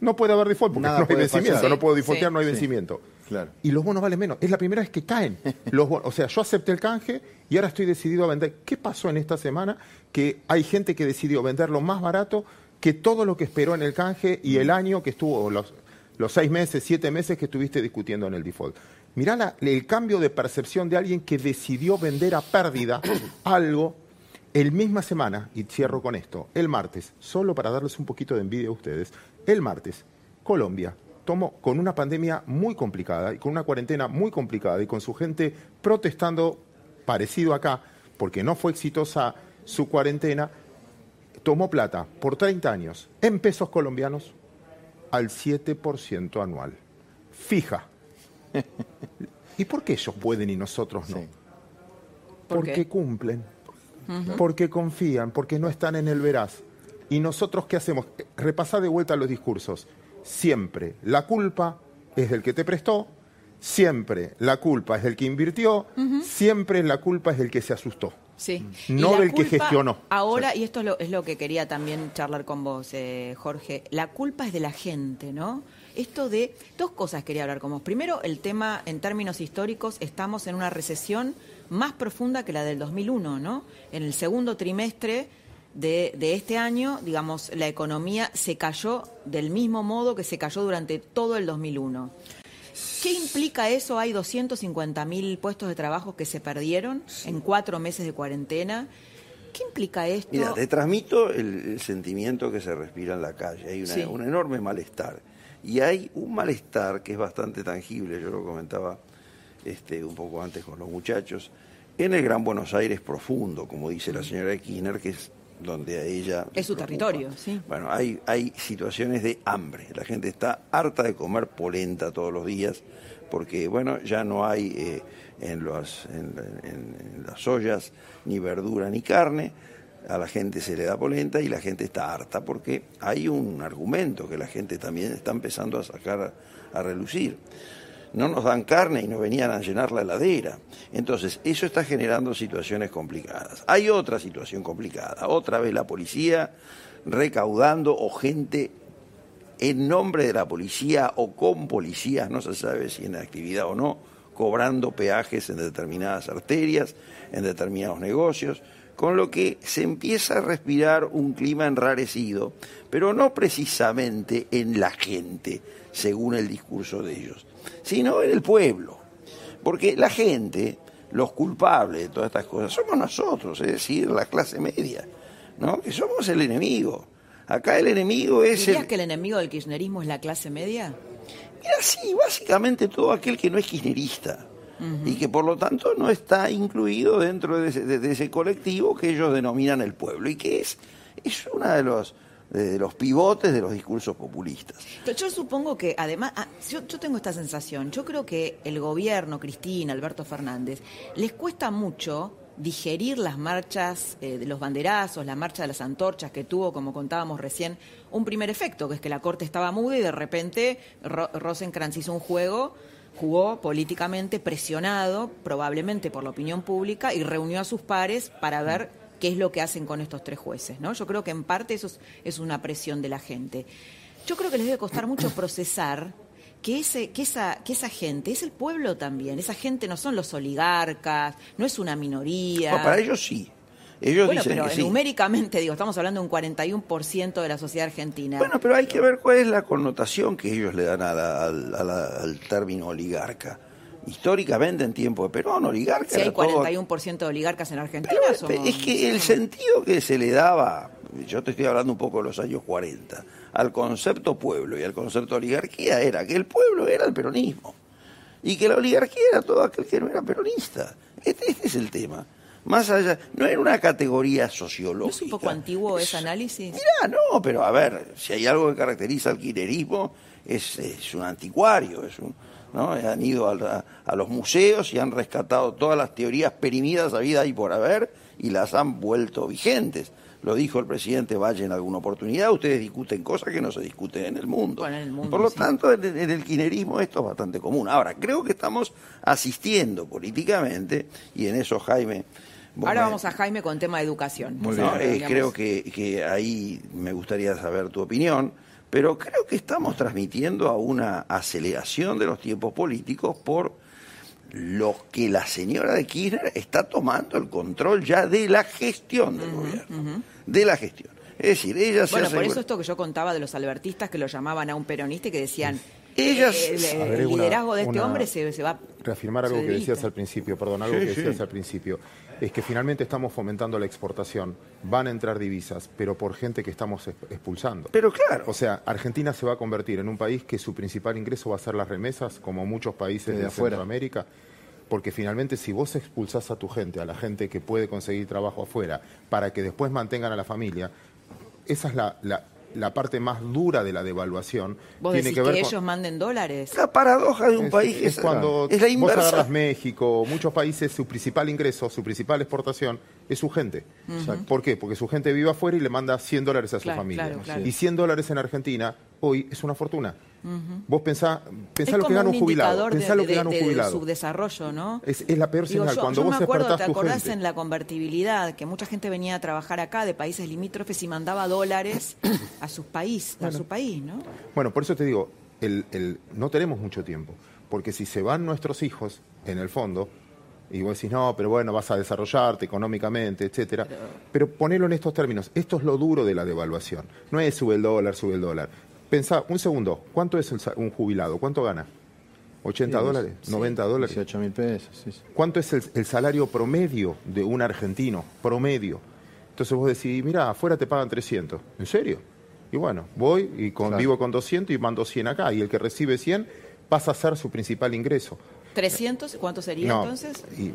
No puede haber default porque Nada no hay puede vencimiento. No puedo defaultear, sí. no hay Sí. vencimiento. Claro. Y los bonos valen menos. Es la primera vez que caen. Los bonos. O sea, yo acepté el canje y ahora estoy decidido a vender. ¿Qué pasó en esta semana? Que hay gente que decidió venderlo más barato que todo lo que esperó en el canje y el año que estuvo, o los, los seis meses, siete meses que estuviste discutiendo en el default. Mirá la- el cambio de percepción de alguien que decidió vender a pérdida algo el misma semana, y cierro con esto, el martes, solo para darles un poquito de envidia a ustedes, el martes, Colombia tomó con una pandemia muy complicada y con una cuarentena muy complicada y con su gente protestando parecido acá, porque no fue exitosa su cuarentena, tomó plata por 30 años en pesos colombianos al 7% anual. Fija. ¿Y por qué ellos pueden y nosotros no? Sí. ¿Por porque qué? cumplen, porque confían, porque no están en el veraz. ¿Y nosotros qué hacemos? Repasá de vuelta los discursos. Siempre la culpa es del que te prestó, siempre la culpa es del que invirtió, siempre la culpa es del que se asustó. Sí. No del que gestionó. Ahora, y esto es lo, es lo que quería también charlar con vos, eh, Jorge, la culpa es de la gente, ¿no? Esto de dos cosas quería hablar con vos. Primero, el tema en términos históricos, estamos en una recesión más profunda que la del 2001, ¿no? En el segundo trimestre de, de este año, digamos, la economía se cayó del mismo modo que se cayó durante todo el 2001. ¿Qué implica eso? Hay 250 mil puestos de trabajo que se perdieron en cuatro meses de cuarentena. ¿Qué implica esto? Mira, te transmito el, el sentimiento que se respira en la calle. Hay una- Sí. un enorme malestar. Y hay un malestar que es bastante tangible, yo lo comentaba este, un poco antes con los muchachos, en el Gran Buenos Aires profundo, como dice la señora Kirchner, que es donde a ella... Es su territorio, sí. Bueno, hay, hay situaciones de hambre. La gente está harta de comer polenta todos los días porque, bueno, ya no hay eh, en, los, en, en- en las ollas ni verdura ni carne. A la gente se le da polenta y la gente está harta porque hay un argumento que la gente también está empezando a sacar a, a relucir. No nos dan carne y nos venían a llenar la heladera. Entonces, eso está generando situaciones complicadas. Hay otra situación complicada. Otra vez la policía recaudando o gente en nombre de la policía o con policías, no se sabe si en actividad o no, cobrando peajes en determinadas arterias, en determinados negocios, con lo que se empieza a respirar un clima enrarecido, pero no precisamente en la gente, según el discurso de ellos, sino en el pueblo. Porque la gente, los culpables de todas estas cosas, somos nosotros, es decir, la clase media, ¿no? que somos el enemigo. Acá el enemigo es ¿Dirías el... que el enemigo del kirchnerismo es la clase media? Mira, sí, básicamente todo aquel que no es kirchnerista y que por lo tanto no está incluido dentro de ese, de- ese colectivo que ellos denominan el pueblo y que es, es uno de los, de los pivotes de los discursos populistas. Yo, supongo que además, ah, yo, tengo esta sensación, yo creo que el gobierno, Cristina, Alberto Fernández, les cuesta mucho digerir las marchas eh, de los banderazos, la marcha de las antorchas que tuvo, como contábamos recién, un primer efecto, que es que la Corte estaba muda y de repente Ro- Rosenkrantz hizo un juego, jugó políticamente presionado, probablemente por la opinión pública, y reunió a sus pares para ver qué es lo que hacen con estos tres jueces. ¿no? Yo creo que en parte eso es, es una presión de la gente. Yo creo que les debe costar mucho procesar que, ese, que, esa, que esa gente, es el pueblo también, esa gente no son los oligarcas, no es una minoría. No, para ellos sí. Ellos bueno, dicen pero que sí. numéricamente, digo, estamos hablando de un 41% de la sociedad argentina. Bueno, pero hay que ver cuál es la connotación que ellos le dan a la- al, a la- al término oligarca. Históricamente, en tiempo de Perón, oligarca si hay era todo 41% de oligarcas en Argentina, somos- Es que el sentido que se le daba, yo te estoy hablando un poco de los años 40, al concepto pueblo y al concepto oligarquía era que el pueblo era el peronismo y que la oligarquía era todo aquel que no era peronista. Este, este es el tema. Más allá, no era una categoría ¿No sociológica. es un poco antiguo ese análisis? Mirá, no, pero a ver, si hay algo que caracteriza al kirchnerismo, es, es un anticuario, es un, ¿no? Han ido a, la- a los museos y han rescatado todas las teorías perimidas habidas y por haber y las han vuelto vigentes. Lo dijo el presidente Valle en alguna oportunidad, ustedes discuten cosas que no se discuten en el mundo. Bueno, en el mundo, por lo sí. tanto, en, en el kirchnerismo esto es bastante común. Ahora, creo que estamos asistiendo políticamente, y en eso Jaime... Ahora me- vamos a Jaime con tema de educación. no, Sí, eh, creo que, que ahí me gustaría saber tu opinión, pero creo que estamos transmitiendo a una aceleración de los tiempos políticos por lo que la señora de Kirchner está tomando el control ya de la gestión del gobierno, de la gestión. Es decir, ella se Bueno, por eso esto que yo contaba de los albertistas que lo llamaban a un peronista y que decían, Ellas- eh, el, una- liderazgo de este una- hombre se, se va... reafirmar algo que decías al principio, perdón, algo Sí, que sí. decías al principio, es que finalmente estamos fomentando la exportación, van a entrar divisas, pero por gente que estamos ex- expulsando. Pero claro. O sea, Argentina se va a convertir en un país que su principal ingreso va a ser las remesas, como muchos países Desde de afuera. Centroamérica. Porque finalmente si vos expulsás a tu gente, a la gente que puede conseguir trabajo afuera, para que después mantengan a la familia, esa es la, la- la parte más dura de la devaluación. Vos Tiene decís que que, ver con- ellos manden dólares. La paradoja de un es, país es es, cuando es la vos inversa. agarras México, muchos países, su principal ingreso, su principal exportación es su gente. ¿Por qué? Porque su gente vive afuera y le manda 100 dólares a su Claro, familia. claro, claro. Y 100 dólares en Argentina hoy es una fortuna. Vos pensá, pensá lo que gana un jubilado. de- Pensá lo que de- gana un de- jubilado. subdesarrollo, ¿no? Es, es la peor Digo, señal. yo, Cuando yo vos me acuerdo, ¿te acordás gente. en la convertibilidad que mucha gente venía a trabajar acá de países limítrofes y mandaba dólares a su país, a su país, ¿no? Bueno, por eso te digo, el, el- no tenemos mucho tiempo, porque si se van nuestros hijos, en el fondo, y vos decís, no, pero bueno, vas a desarrollarte económicamente, etcétera, pero, ponelo en estos términos, esto es lo duro de la devaluación, no es sube el dólar, sube el dólar. Pensá, un segundo, ¿cuánto es el un jubilado? ¿Cuánto gana? 80 Sí, dólares, sí. 90 dólares. 18 mil pesos. sí. ¿Cuánto es el, el salario promedio de un argentino? Promedio. Entonces vos decís, mira, afuera te pagan 300. ¿En serio? Y bueno, voy y con, Claro. vivo con 200 y mando 100 acá. Y el que recibe 100 pasa a ser su principal ingreso. ¿300? ¿Cuánto sería No, entonces? y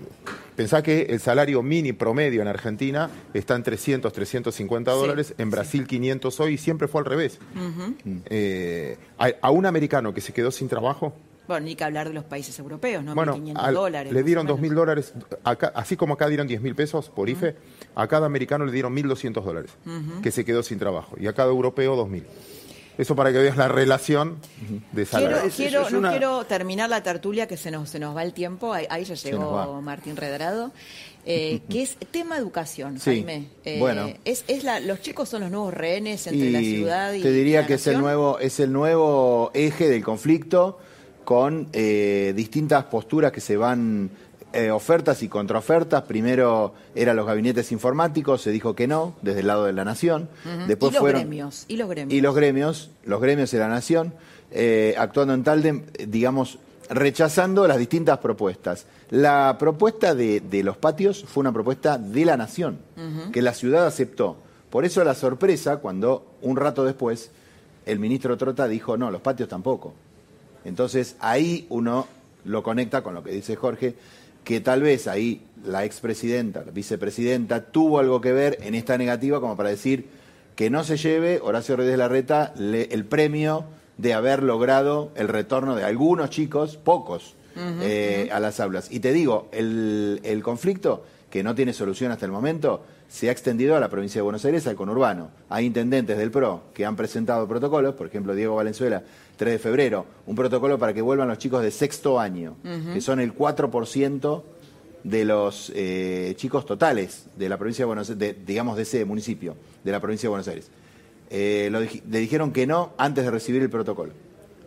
pensá que el salario mini promedio en Argentina está en 300, 350 Sí, dólares, en Brasil 500 hoy y siempre fue al revés. Ujú. Eh, a, a un americano que se quedó sin trabajo, Bueno, ni que hablar de los países europeos, ¿no? bueno, 1.500 al- dólares. le dieron o menos. 2.000 dólares, acá- así como acá dieron 10.000 pesos por IFE, a cada americano le dieron 1.200 dólares, que se quedó sin trabajo, y a cada europeo 2.000. Eso para que veas la relación de Quiero, salario. quiero- no quiero terminar la tertulia que se nos, se nos va el tiempo. Ahí, ahí ya llegó. Martín Redrado. eh, que es tema educación, Sí, Jaime. Eh, bueno. Es, es la, los chicos son los nuevos rehenes entre la ciudad y te diría la que es el nuevo es el nuevo eje del conflicto con eh, distintas posturas que se van eh, ofertas y contraofertas primero eran los gabinetes informáticos se dijo que no desde el lado de la nación después y los fueron gremios. Y los gremios. y los gremios, los gremios de la nación, eh, actuando en tándem, eh, digamos, rechazando las distintas propuestas. La propuesta de, de los patios fue una propuesta de la nación, que la ciudad aceptó. Por eso la sorpresa cuando un rato después el ministro Trota dijo, no, los patios tampoco. Entonces ahí uno lo conecta con lo que dice Jorge, que tal vez ahí la expresidenta, la vicepresidenta, tuvo algo que ver en esta negativa como para decir que no se lleve Horacio Reyes Larreta el premio de haber logrado el retorno de algunos chicos, pocos, Eh, a las aulas. Y te digo, el, el conflicto, que no tiene solución hasta el momento, se ha extendido a la provincia de Buenos Aires, al conurbano. Hay intendentes del PRO que han presentado protocolos, por ejemplo, Diego Valenzuela, 3 de febrero, un protocolo para que vuelvan los chicos de sexto año, que son el 4% de los eh, chicos totales de la provincia de Buenos Aires, de- digamos de ese municipio, de la provincia de Buenos Aires. Eh, lo le dijeron que no antes de recibir el protocolo.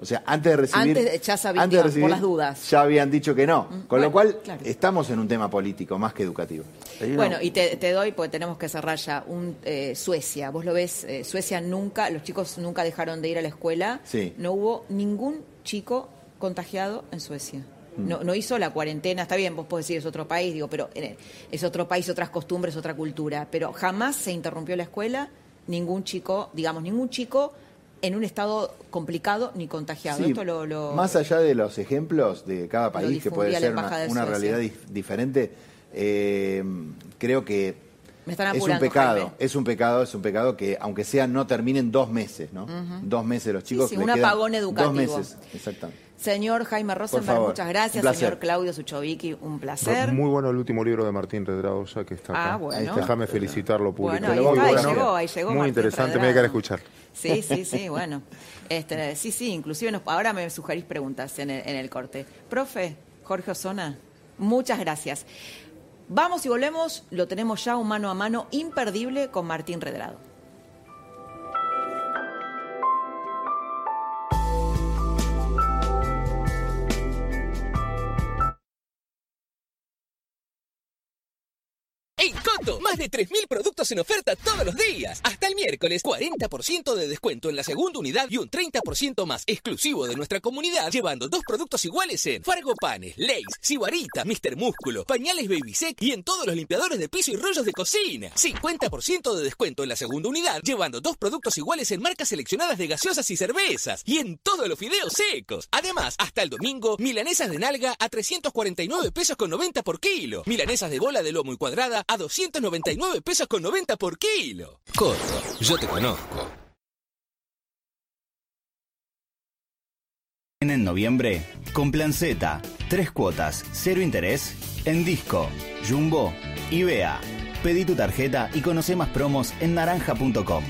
O sea, antes de recibir. Antes ya sabían, antes de digamos, por recibir, las dudas. Ya habían dicho que no. Con bueno, lo cual, claro. estamos en un tema político más que educativo. Bueno, y te, te doy, porque tenemos que cerrar ya, un eh, Suecia. Vos lo ves, eh, Suecia nunca, los chicos nunca dejaron de ir a la escuela. Sí. No hubo ningún chico contagiado en Suecia. Mm. No, no hizo la cuarentena, está bien, vos podés decir es otro país, digo, pero eh, es otro país, otras costumbres, otra cultura. Pero jamás se interrumpió la escuela, ningún chico, digamos, ningún chico en un estado complicado ni contagiado. Sí, Esto lo, lo- Más allá de los ejemplos de cada país, que puede ser una, realidad dif- diferente, eh, creo que Me están es un pecado, Jaime. es un pecado, es un pecado que aunque sea no terminen dos meses, ¿no? Dos meses los chicos. sí, les un apagón educativo. Dos meses, exactamente. Señor Jaime Rosenberg, muchas gracias. Señor Claudio Suchovicki, un placer. Muy bueno el último libro de Martín Redrado, ya que está acá. Ah, bueno. Déjame felicitarlo Bueno, públicamente. ahí Muy está, ahí bueno. llegó, ahí llegó Muy Martín interesante, me voy a quedar a escuchar. Sí, sí, sí, bueno. Este, sí, sí, inclusive nos- ahora me sugerís preguntas en el, en el corte. Profe, Jorge Osona, muchas gracias. Vamos y volvemos, lo tenemos ya un mano a mano imperdible con Martín Redrado. Más de 3.000 productos en oferta todos los días. Hasta el miércoles, 40% de descuento en la segunda unidad y un 30% más exclusivo de nuestra comunidad, llevando dos productos iguales en Fargo Panes, Lays, Sibarita, Mr. Músculo, pañales Baby Sec y en todos los limpiadores de piso y rollos de cocina. 50% de descuento en la segunda unidad, llevando dos productos iguales en marcas seleccionadas de gaseosas y cervezas y en todos los fideos secos. Además, hasta el domingo, milanesas de nalga a 349 pesos con 90 por kilo. Milanesas de bola de lomo y cuadrada a 299 pesos con 90 por kilo. Coto, yo te conozco. En noviembre, con Plan Z, tres cuotas, cero interés, en Disco, Jumbo y Bea. Pedí tu tarjeta y conoce más promos en naranja.com.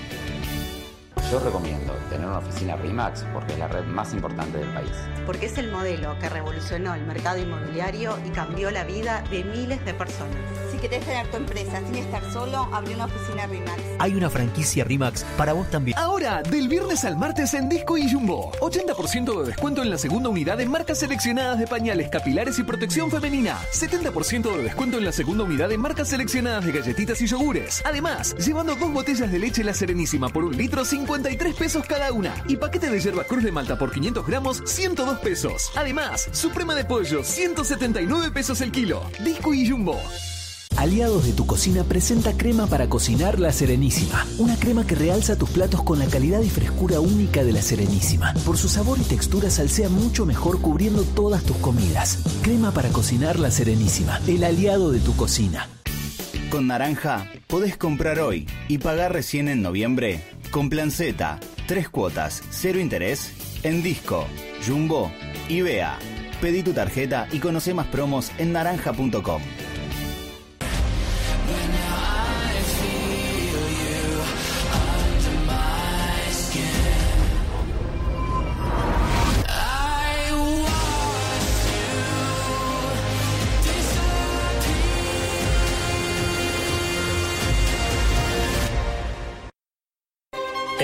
Yo recomiendo tener una oficina RIMAX porque es la red más importante del país. porque es el modelo que revolucionó el mercado inmobiliario y cambió la vida de miles de personas. Si querés tener tu empresa sin estar solo, abrí una oficina RIMAX. Hay una franquicia RIMAX para vos también. Ahora, del viernes al martes en Disco y Jumbo. 80% de descuento en la segunda unidad en marcas seleccionadas de pañales capilares y protección femenina. 70% de descuento en la segunda unidad en marcas seleccionadas de galletitas y yogures. Además, llevando dos botellas de leche La Serenísima por un litro, 50 53 pesos cada una. Y paquete de yerba cruz de Malta por 500 gramos, 102 pesos. Además, suprema de pollo, 179 pesos el kilo. Disco y Jumbo. Aliados de tu cocina presenta crema para cocinar La Serenísima. Una crema que realza tus platos con la calidad y frescura única de La Serenísima. Por su sabor y textura salsea mucho mejor cubriendo todas tus comidas. Crema para cocinar La Serenísima. El aliado de tu cocina. Con Naranja podés comprar hoy y pagar recién en noviembre con Plan tres cuotas, cero interés, en Disco, Jumbo y Bea. Pedí tu tarjeta y conoce más promos en naranja.com.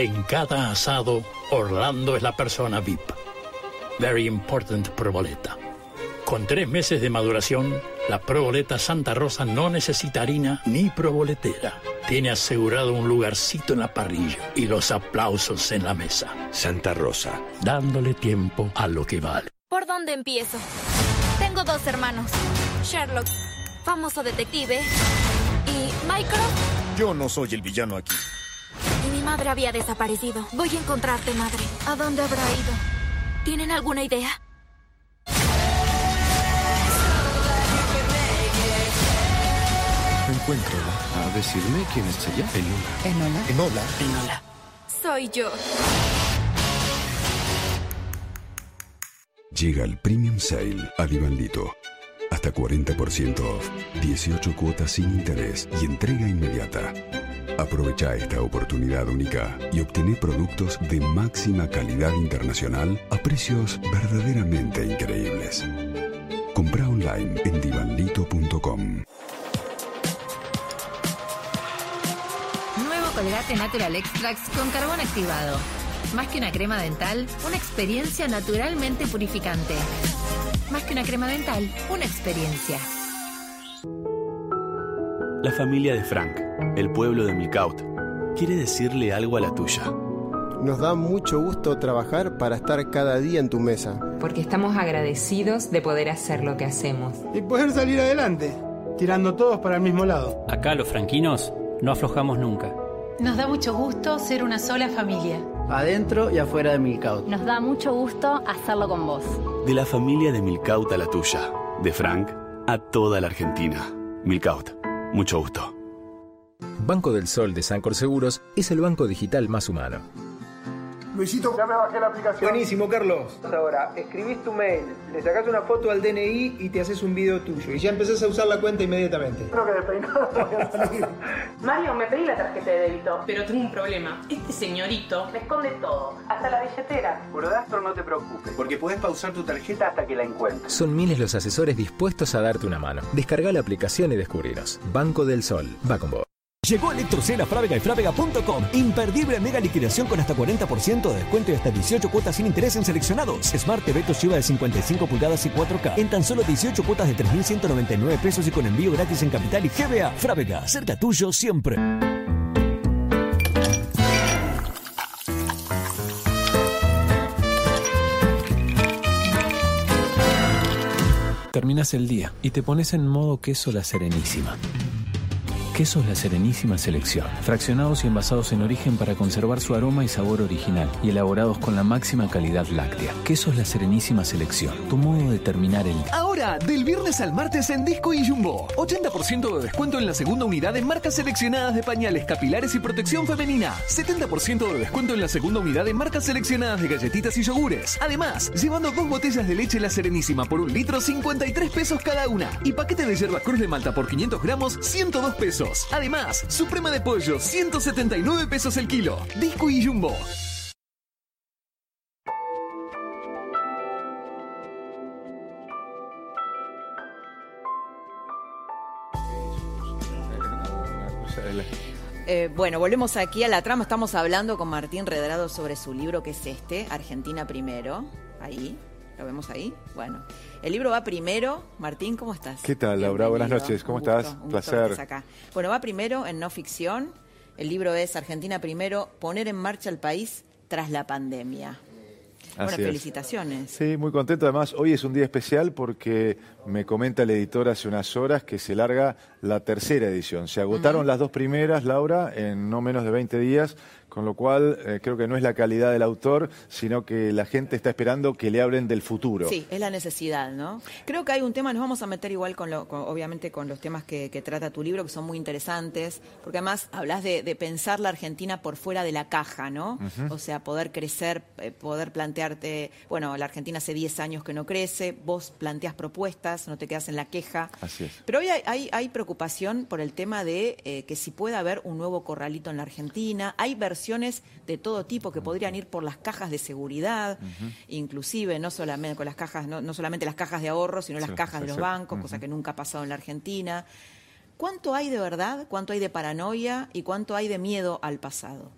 En cada asado, Orlando es la persona VIP. Very important proboleta. Con tres meses de maduración, la proboleta Santa Rosa no necesita harina ni proboletera. Tiene asegurado un lugarcito en la parrilla y los aplausos en la mesa. Santa Rosa, dándole tiempo a lo que vale. ¿Por dónde empiezo? Tengo dos hermanos. Sherlock, famoso detective, y Mycroft. Yo no soy el villano aquí. Mi madre había desaparecido. Voy a encontrarte, madre. ¿A dónde habrá ido? ¿Tienen alguna idea? Encuéntrala a decirme quién es ella. Enola. ¿Enola? Enola. Enola. Soy yo. Llega el Premium Sale a. Hasta 40% off, 18 cuotas sin interés y entrega inmediata. Aprovecha esta oportunidad única y obtené productos de máxima calidad internacional a precios verdaderamente increíbles. Compra online en divanlito.com. Nuevo Colgate Natural Extracts con carbón activado. Más que una crema dental, una experiencia naturalmente purificante. Más que una crema dental, una experiencia. La familia de Frank, el pueblo de Milcaut, quiere decirle algo a la tuya. Nos da mucho gusto trabajar para estar cada día en tu mesa. Porque estamos agradecidos de poder hacer lo que hacemos. Y poder salir adelante, tirando todos para el mismo lado. Acá los franquinos no aflojamos nunca. Nos da mucho gusto ser una sola familia. Adentro y afuera de Milcaut. Nos da mucho gusto hacerlo con vos. De la familia de Milcaut a la tuya. De Frank a toda la Argentina. Milcaut. Mucho gusto. Banco del Sol de Sancor Seguros es el banco digital más humano. Luisito, ya me bajé la aplicación. Buenísimo, Carlos. Ahora, escribís tu mail, le sacás una foto al DNI y te haces un video tuyo. Y ya empezás a usar la cuenta inmediatamente. Creo que despeinado voy a salir. Mario, me pedí la tarjeta de débito, pero tengo un problema. Este señorito me esconde todo, hasta la billetera. Eurodastro no te preocupes, porque podés pausar tu tarjeta hasta que la encuentres. Son miles los asesores dispuestos a darte una mano. Descarga la aplicación y descubriros. Banco del Sol. Va con vos. Llegó Electrocel a Frávega y Frávega.com. Imperdible mega liquidación con hasta 40% de descuento y hasta 18 cuotas sin interés en seleccionados. Smart TV Toshiba de 55 pulgadas y 4K en tan solo 18 cuotas de 3.199 pesos y con envío gratis en Capital y GBA. Frávega, cerca tuyo siempre. Terminas el día y te pones en modo queso la serenísima. Quesos La Serenísima Selección, fraccionados y envasados en origen para conservar su aroma y sabor original y elaborados con la máxima calidad láctea. Quesos La Serenísima Selección, tu modo de terminar el Ahora, del viernes al martes en Disco y Jumbo. 80% de descuento en la segunda unidad en marcas seleccionadas de pañales capilares y protección femenina. 70% de descuento en la segunda unidad en marcas seleccionadas de galletitas y yogures. Además, llevando dos botellas de leche La Serenísima por un litro, 53 pesos cada una. Y paquete de yerba cruz de Malta por 500 gramos, 102 pesos. Además, suprema de pollo, 179 pesos el kilo. Disco y Jumbo. Eh, bueno, volvemos aquí a la trama. Estamos hablando con Martín Redrado sobre su libro que es este, Argentina Primero. Ahí, ¿lo vemos ahí? Bueno, el libro va primero. Martín, ¿cómo estás? ¿Qué tal, Laura? Buenas noches. ¿Cómo Un gusto, estás? un gusto Placer. que estés acá. Bueno, va primero en no ficción El libro es Argentina Primero, poner en marcha el país tras la pandemia. Bueno, felicitaciones. Sí, muy contento. Además, hoy es un día especial porque me comenta el editor hace unas horas que se larga la tercera edición. Se agotaron las dos primeras, Laura, en no menos de 20 días con lo cual, eh, creo que no es la calidad del autor, sino que la gente está esperando que le hablen del futuro. Sí, es la necesidad, ¿no? Creo que hay un tema, nos vamos a meter igual con, lo, obviamente con los temas que, trata tu libro, que son muy interesantes, porque además hablas de, pensar la Argentina por fuera de la caja, ¿no? O sea, poder crecer, eh, poder plantearte, bueno, la Argentina hace 10 años que no crece, vos planteas propuestas, no te quedas en la queja. Así es. Pero hoy hay, hay, preocupación por el tema de eh, que si puede haber un nuevo corralito en la Argentina, hay versiones de todo tipo que podrían ir por las cajas de seguridad, inclusive no solamente con las cajas, no, solamente las cajas de ahorro, sino las cajas de los bancos, cosa que nunca ha pasado en la Argentina. ¿Cuánto hay de verdad, cuánto hay de paranoia y cuánto hay de miedo al pasado?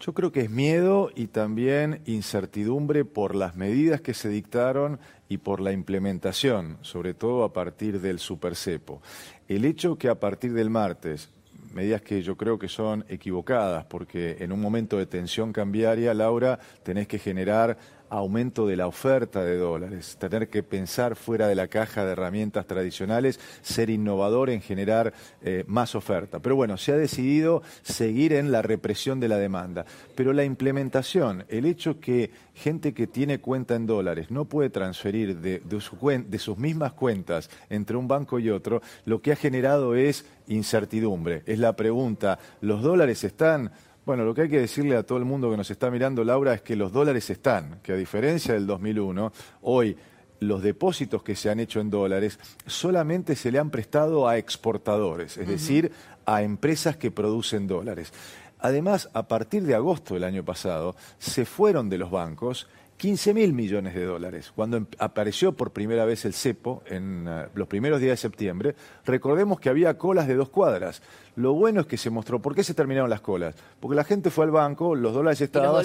Yo creo que es miedo y también incertidumbre por las medidas que se dictaron y por la implementación, sobre todo a partir del supercepo. El hecho que a partir del martes medidas que yo creo que son equivocadas, porque en un momento de tensión cambiaria, Laura, tenés que generar aumento de la oferta de dólares, tener que pensar fuera de la caja de herramientas tradicionales, ser innovador en generar eh, más oferta. Pero bueno, se ha decidido seguir en la represión de la demanda. Pero la implementación, el hecho que gente que tiene cuenta en dólares no puede transferir de, de sus mismas cuentas entre un banco y otro, lo que ha generado es incertidumbre. Es la pregunta, ¿los dólares están bueno, lo que hay que decirle a todo el mundo que nos está mirando, Laura, es que los dólares están, que a diferencia del 2001, hoy los depósitos que se han hecho en dólares solamente se le han prestado a exportadores, es decir, a empresas que producen dólares. Además, a partir de agosto del año pasado, se fueron de los bancos 15 mil millones de dólares. Cuando em, apareció por primera vez el cepo en eh, los primeros días de septiembre, recordemos que había colas de dos cuadras. Lo bueno es que se mostró, ¿por qué se terminaron las colas? Porque la gente fue al banco, los dólares estaban,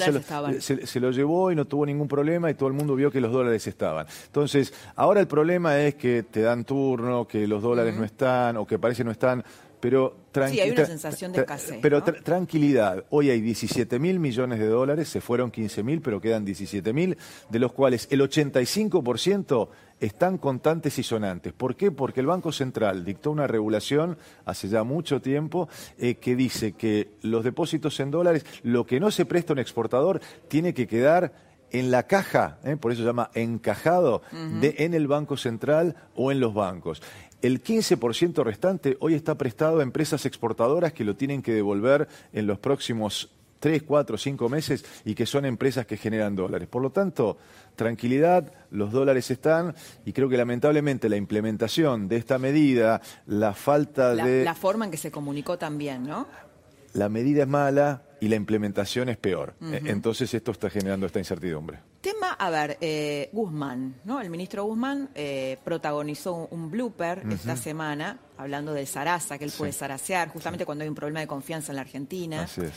se, se, lo llevó y no tuvo ningún problema y todo el mundo vio que los dólares estaban. Entonces, ahora el problema es que te dan turno, que los dólares no están o que parece no están pero sí, hay una sensación de escasez. Pero tranquilidad, hoy hay 17 mil millones de dólares, se fueron 15 mil, pero quedan 17 mil, de los cuales el 85% están contantes y sonantes. ¿Por qué? Porque el Banco Central dictó una regulación hace ya mucho tiempo eh, que dice que los depósitos en dólares, lo que no se presta a un exportador, tiene que quedar en la caja, eh, por eso se llama encajado, de, en el Banco Central o en los bancos. El 15% restante hoy está prestado a empresas exportadoras que lo tienen que devolver en los próximos 3, 4, 5 meses y que son empresas que generan dólares. Por lo tanto, tranquilidad, los dólares están y creo que lamentablemente la implementación de esta medida, la falta de... La forma en que se comunicó también, ¿no? La medida es mala, y la implementación es peor. E, entonces esto está generando esta incertidumbre. Tema, a ver, eh, Guzmán, ¿no? El ministro Guzmán eh, protagonizó un, blooper esta semana hablando de Sarasa, que él puede zarasear, justamente cuando hay un problema de confianza en la Argentina. Así es.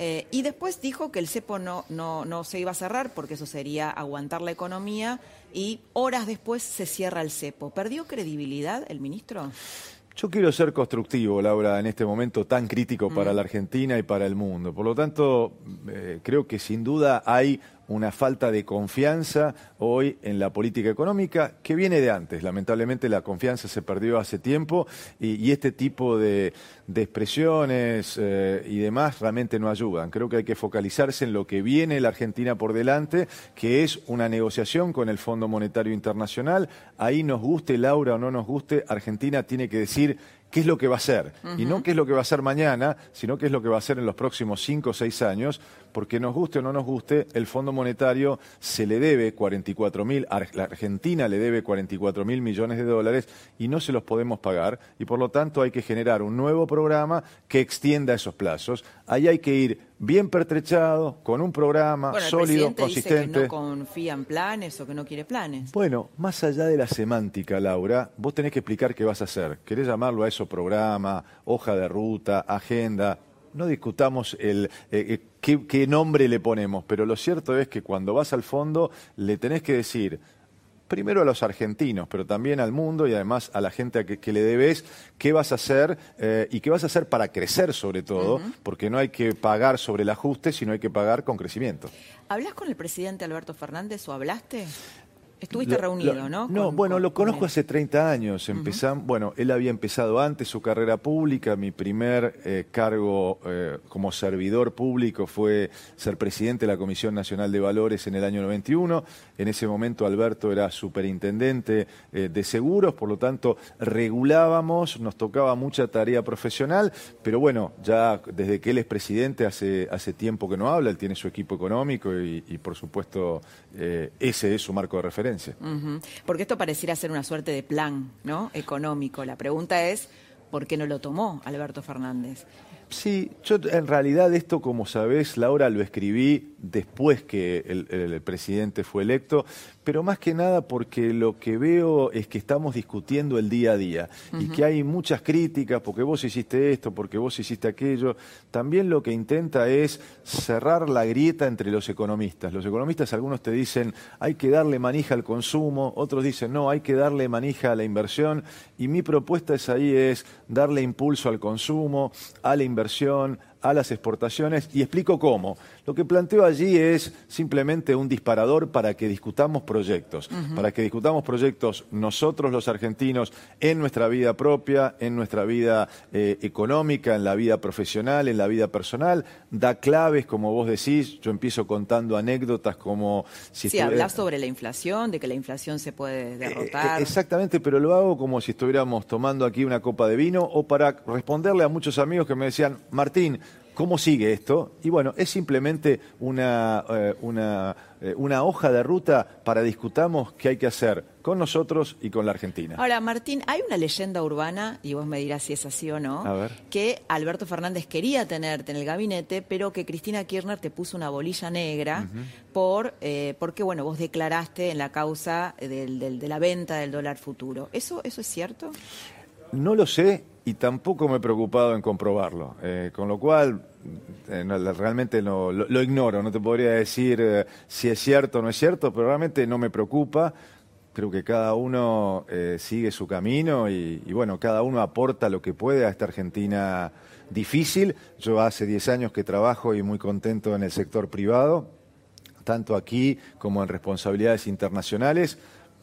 Eh, y después dijo que el cepo no, no, no se iba a cerrar porque eso sería aguantar la economía y horas después se cierra el cepo. ¿Perdió credibilidad el ministro? Yo quiero ser constructivo, Laura, en este momento tan crítico para mm. la Argentina y para el mundo. Por lo tanto, eh, creo que sin duda hay una falta de confianza hoy en la política económica que viene de antes. Lamentablemente la confianza se perdió hace tiempo y, este tipo de, expresiones eh, y demás realmente no ayudan. Creo que hay que focalizarse en lo que viene la Argentina por delante, que es una negociación con el Fondo Monetario Internacional. Ahí nos guste, Laura, o no nos guste, Argentina tiene que decir qué es lo que va a ser. Y no qué es lo que va a ser mañana, sino qué es lo que va a ser en los próximos cinco o seis años, porque nos guste o no nos guste, el Fondo Monetario se le debe 44 mil, la Argentina le debe 44 mil millones de dólares y no se los podemos pagar. Y por lo tanto hay que generar un nuevo programa que extienda esos plazos. Ahí hay que ir bien pertrechado, con un programa sólido, consistente. Dice que no confía en planes o que no quiere planes. Bueno, más allá de la semántica, Laura, vos tenés que explicar qué vas a hacer. ¿Querés llamarlo a eso programa, hoja de ruta, agenda? No discutamos el, eh, eh, qué nombre le ponemos, pero lo cierto es que cuando vas al fondo le tenés que decir primero a los argentinos, pero también al mundo y además a la gente a que, le debes qué vas a hacer eh, y qué vas a hacer para crecer sobre todo, porque no hay que pagar sobre el ajuste, sino hay que pagar con crecimiento. ¿Hablas con el presidente Alberto Fernández o hablaste? Estuviste reunido, ¿no? No, bueno, lo conozco hace 30 años. Empezamos, bueno, él había empezado antes su carrera pública. Mi primer eh, cargo eh, como servidor público fue ser presidente de la Comisión Nacional de Valores en el año 91. En ese momento Alberto era superintendente eh, de seguros, por lo tanto regulábamos, nos tocaba mucha tarea profesional, pero bueno, ya desde que él es presidente hace, hace tiempo que no habla, él tiene su equipo económico y, y por supuesto ese es su marco de referencia. Porque esto pareciera ser una suerte de plan ¿no? económico. La pregunta es, ¿por qué no lo tomó Alberto Fernández? Sí, yo en realidad esto, como sabés, Laura, lo escribí después que el, presidente fue electo, pero más que nada porque lo que veo es que estamos discutiendo el día a día y que hay muchas críticas porque vos hiciste esto, porque vos hiciste aquello. También lo que intenta es cerrar la grieta entre los economistas. Los economistas, algunos te dicen hay que darle manija al consumo, otros dicen no, hay que darle manija a la inversión y mi propuesta es ahí es darle impulso al consumo, a la inversión, a las exportaciones y explico cómo. Lo que planteo allí es simplemente un disparador para que discutamos proyectos, para que discutamos proyectos nosotros los argentinos en nuestra vida propia, en nuestra vida eh, económica, en la vida profesional, en la vida personal. Da claves, como vos decís, yo empiezo contando anécdotas como si... Sí, hablas sobre la inflación, de que la inflación se puede eh, derrotar. Eh, exactamente, pero lo hago como si estuviéramos tomando aquí una copa de vino o para responderle a muchos amigos que me decían, Martín, ¿Cómo sigue esto? Y bueno, es simplemente una, eh, una, eh, una, hoja de ruta para discutamos qué hay que hacer con nosotros y con la Argentina. Ahora, Martín, hay una leyenda urbana, y vos me dirás si es así o no, que Alberto Fernández quería tenerte en el gabinete, pero que Cristina Kirchner te puso una bolilla negra por, eh, porque, bueno, vos declaraste en la causa de la venta del dólar futuro. ¿Eso, ¿Eso es cierto? No lo sé y tampoco me he preocupado en comprobarlo, eh, con lo cual eh, realmente no, lo, ignoro, no te podría decir eh, si es cierto o no es cierto, pero realmente no me preocupa. Creo que cada uno sigue su camino y, bueno, cada uno aporta lo que puede a esta Argentina difícil. Yo hace 10 años que trabajo y muy contento en el sector privado, tanto aquí como en responsabilidades internacionales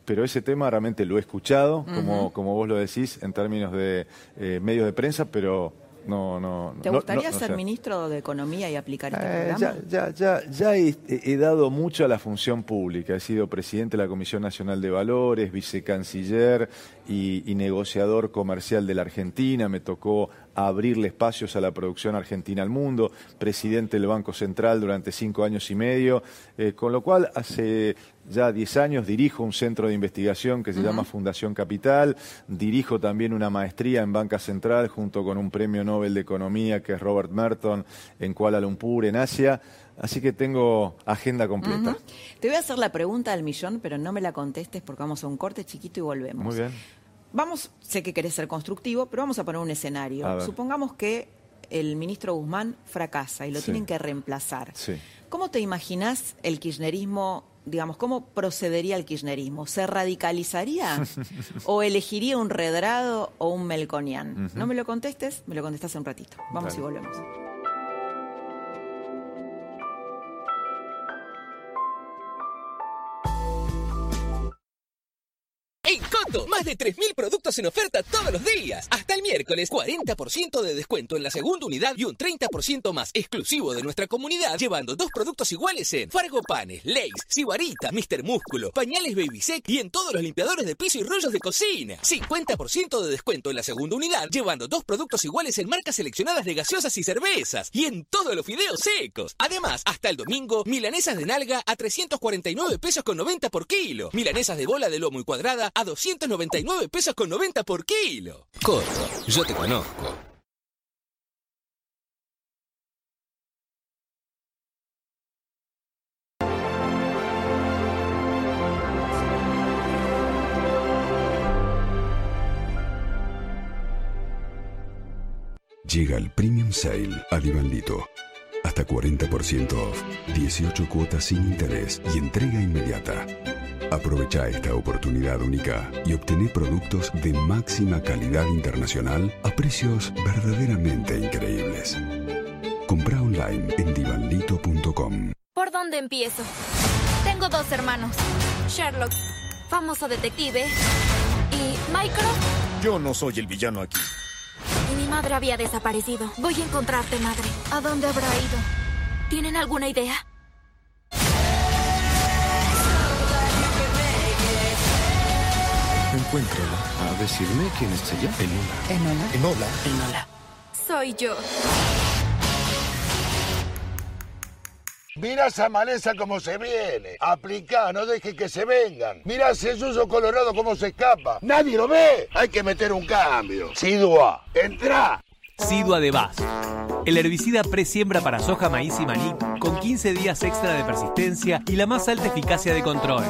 pero ese tema realmente lo he escuchado, como, como vos lo decís, en términos de eh, medios de prensa, pero no, no, ¿Te gustaría ser ministro de Economía y aplicar este eh, programa? Ya, ya, ya, he, dado mucho a la función pública. He sido presidente de la Comisión Nacional de Valores, vicecanciller y, y negociador comercial de la Argentina. Me tocó abrirle espacios a la producción argentina al mundo, presidente del Banco Central durante cinco años y medio, eh, con lo cual hace ya diez años dirijo un centro de investigación que se llama Fundación Capital, dirijo también una maestría en Banca Central junto con un premio Nobel de Economía que es Robert Merton en Kuala Lumpur, en Asia. Así que tengo agenda completa. Te voy a hacer la pregunta del millón, pero no me la contestes porque vamos a un corte chiquito y volvemos. Muy bien. Vamos, sé que querés ser constructivo, pero vamos a poner un escenario. Supongamos que el ministro Guzmán fracasa y lo tienen que reemplazar. ¿Cómo te imaginas el kirchnerismo, digamos, cómo procedería el kirchnerismo? ¿Se radicalizaría o elegiría un Redrado o un Melconian? No me lo contestes, me lo contestas un ratito. Vamos y volvemos. Más de 3.000 productos en oferta todos los días. Hasta el miércoles, 40% de descuento en la segunda unidad y un 30% más exclusivo de nuestra comunidad, llevando dos productos iguales en Fargo Panes, Lays, Sibarita, Mr. Músculo, pañales Baby Sec y en todos los limpiadores de piso y rollos de cocina. 50% de descuento en la segunda unidad, llevando dos productos iguales en marcas seleccionadas de gaseosas y cervezas y en todos los fideos secos. Además, hasta el domingo, milanesas de nalga a 349 pesos con 90 por kilo. Milanesas de bola de lomo y cuadrada a 200 99 pesos con 90 por kilo. Corto, yo te conozco. Llega el Premium Sale a Divandito. Hasta 40% off, 18 cuotas sin interés y entrega inmediata. Aprovecha esta oportunidad única y obtené productos de máxima calidad internacional a precios verdaderamente increíbles. Compra online en divanlito.com. ¿Por dónde empiezo? Tengo dos hermanos. Sherlock, famoso detective, y Mycroft. Yo no soy el villano aquí. Y mi madre había desaparecido. Voy a encontrarte, madre. ¿A dónde habrá ido? ¿Tienen alguna idea? Encuéntrala a decirme quién es ella. Enola. Enola. Enola. Soy yo. Mira esa maleza como se viene. Aplicá, no deje que se vengan. Mira ese suyo colorado como se escapa. Nadie lo ve. Hay que meter un cambio. Sidua, entra. Sidua de Vaz. El herbicida pre-siembra para soja, maíz y maní con 15 días extra de persistencia y la más alta eficacia de control.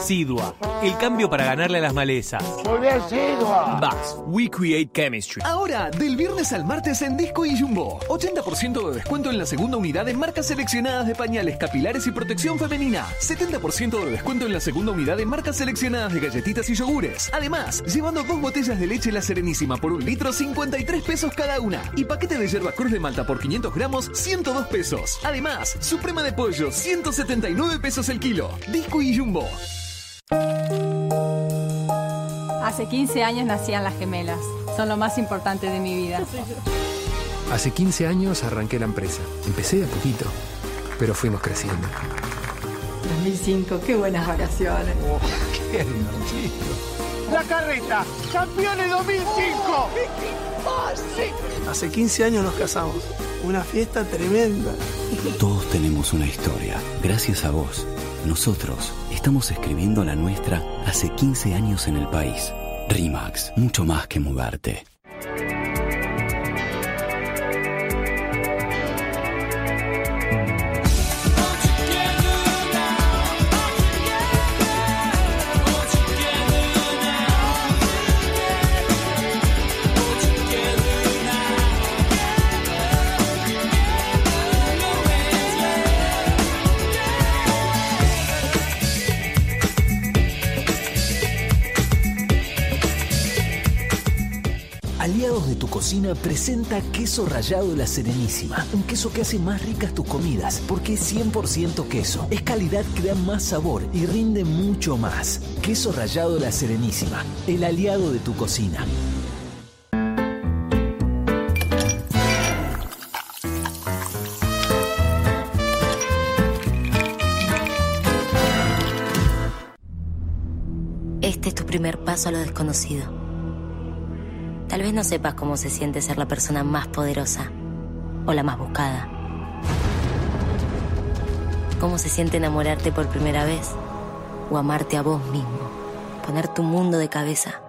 Sidua, el cambio para ganarle a las malezas. Muy bien, Sidua. Vaz, we create chemistry. Ahora, del viernes al martes en Disco y Jumbo. 80% de descuento en la segunda unidad en marcas seleccionadas de pañales capilares y protección femenina. 70% de descuento en la segunda unidad en marcas seleccionadas de galletitas y yogures. Además, llevando dos botellas de leche La Serenísima por un litro, 53 pesos cada una. Y paquete de yerba cruz de Malta por 500 gramos, 102 pesos. Además, Suprema de pollo, 179 pesos el kilo. Disco y Jumbo. Hace 15 años nacían las gemelas. Son lo más importante de mi vida. Hace 15 años arranqué la empresa. Empecé de a poquito, pero fuimos creciendo. 2005, qué buenas vacaciones. ¡Qué divertido! La carreta, campeones 2005. Hace 15 años nos casamos. Una fiesta tremenda. Todos tenemos una historia. Gracias a vos, nosotros estamos escribiendo la nuestra hace 15 años en el país. RIMAX, mucho más que mudarte. Cocina presenta queso rallado La Serenísima. Un queso que hace más ricas tus comidas porque es 100% queso. Es calidad que da más sabor y rinde mucho más. Queso rallado La Serenísima. El aliado de tu cocina. Este es tu primer paso a lo desconocido. Tal vez no sepas cómo se siente ser la persona más poderosa o la más buscada. Cómo se siente enamorarte por primera vez o amarte a vos mismo. Poner tu mundo de cabeza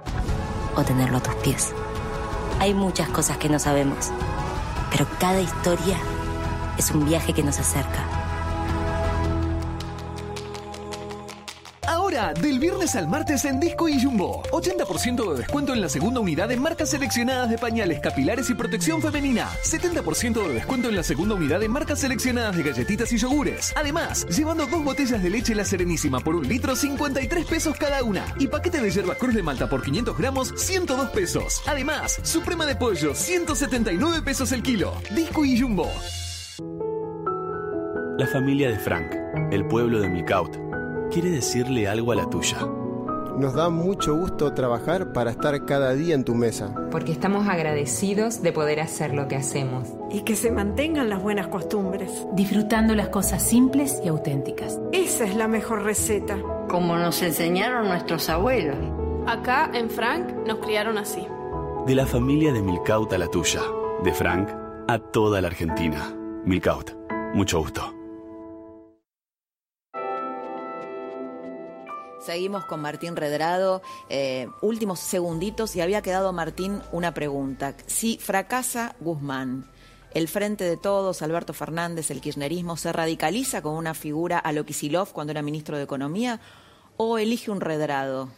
o tenerlo a tus pies. Hay muchas cosas que no sabemos, pero cada historia es un viaje que nos acerca. Del viernes al martes en Disco y Jumbo. 80% de descuento en la segunda unidad en marcas seleccionadas de pañales capilares y protección femenina. 70% de descuento en la segunda unidad en marcas seleccionadas de galletitas y yogures. Además, llevando dos botellas de leche La Serenísima por un litro, 53 pesos cada una. Y paquete de yerba cruz de Malta por 500 gramos, 102 pesos. Además, Suprema de pollo, 179 pesos el kilo. Disco y Jumbo. La familia de Frank, el pueblo de Milcaut, quiere decirle algo a la tuya. Nos da mucho gusto trabajar para estar cada día en tu mesa. Porque estamos agradecidos de poder hacer lo que hacemos. Y que se mantengan las buenas costumbres. Disfrutando las cosas simples y auténticas. Esa es la mejor receta. Como nos enseñaron nuestros abuelos. Acá en Frank nos criaron así. De la familia de Milcaut a la tuya. De Frank a toda la Argentina. Milcaut. Mucho gusto. Seguimos con Martín Redrado. Eh, últimos segunditos y había quedado Martín una pregunta. Si fracasa Guzmán, el frente de todos, Alberto Fernández, el kirchnerismo, ¿se radicaliza con una figura a lo Kisilov cuando era ministro de Economía o elige un Redrado?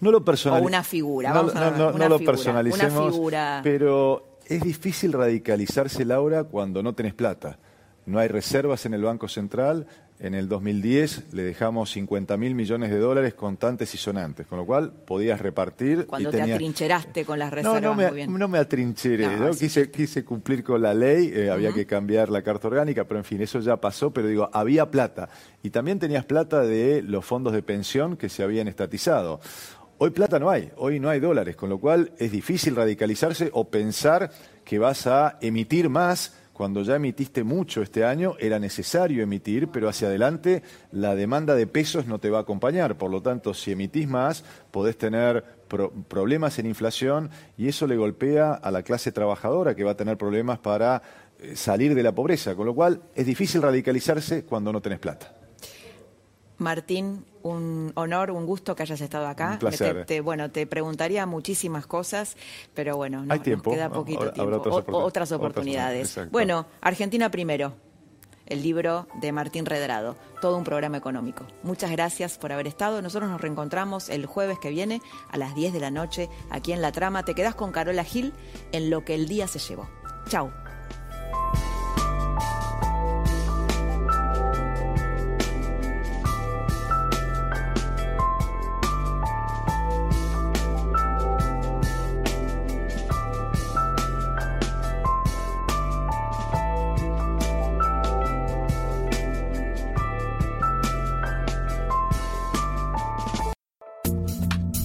No lo personalicemos. O una figura. No, Vamos a no, ver, no, una no lo personalicemos. Una figura. Pero es difícil radicalizarse, Laura, cuando no tenés plata. no hay reservas en el Banco Central, en el 2010 le dejamos 50 mil millones de dólares contantes y sonantes, con lo cual podías repartir. Cuando y te tenías... atrincheraste con las reservas. No, no me, muy bien. no me atrincheré. No, yo sí, quise, quise cumplir con la ley, eh, había que cambiar la carta orgánica, pero en fin, eso ya pasó, pero digo, había plata. Y también tenías plata de los fondos de pensión que se habían estatizado. Hoy plata no hay, hoy no hay dólares, con lo cual es difícil radicalizarse o pensar que vas a emitir más cuando ya emitiste mucho este año, era necesario emitir, pero hacia adelante la demanda de pesos no te va a acompañar. Por lo tanto, si emitís más, podés tener pro problemas en inflación y eso le golpea a la clase trabajadora que va a tener problemas para eh, salir de la pobreza. Con lo cual, es difícil radicalizarse cuando no tenés plata. Martín, un honor, un gusto que hayas estado acá. Un placer. Te, te, bueno, te preguntaría muchísimas cosas, pero bueno, no, Hay tiempo. nos queda poquito tiempo. otras O- otras oportunidades. Bueno, Argentina primero. El libro de Martín Redrado, todo un programa económico. Muchas gracias por haber estado. Nosotros nos reencontramos el jueves que viene a las 10 de la noche aquí en La Trama. Te quedás con Carola Gil en lo que el día se llevó. Chau.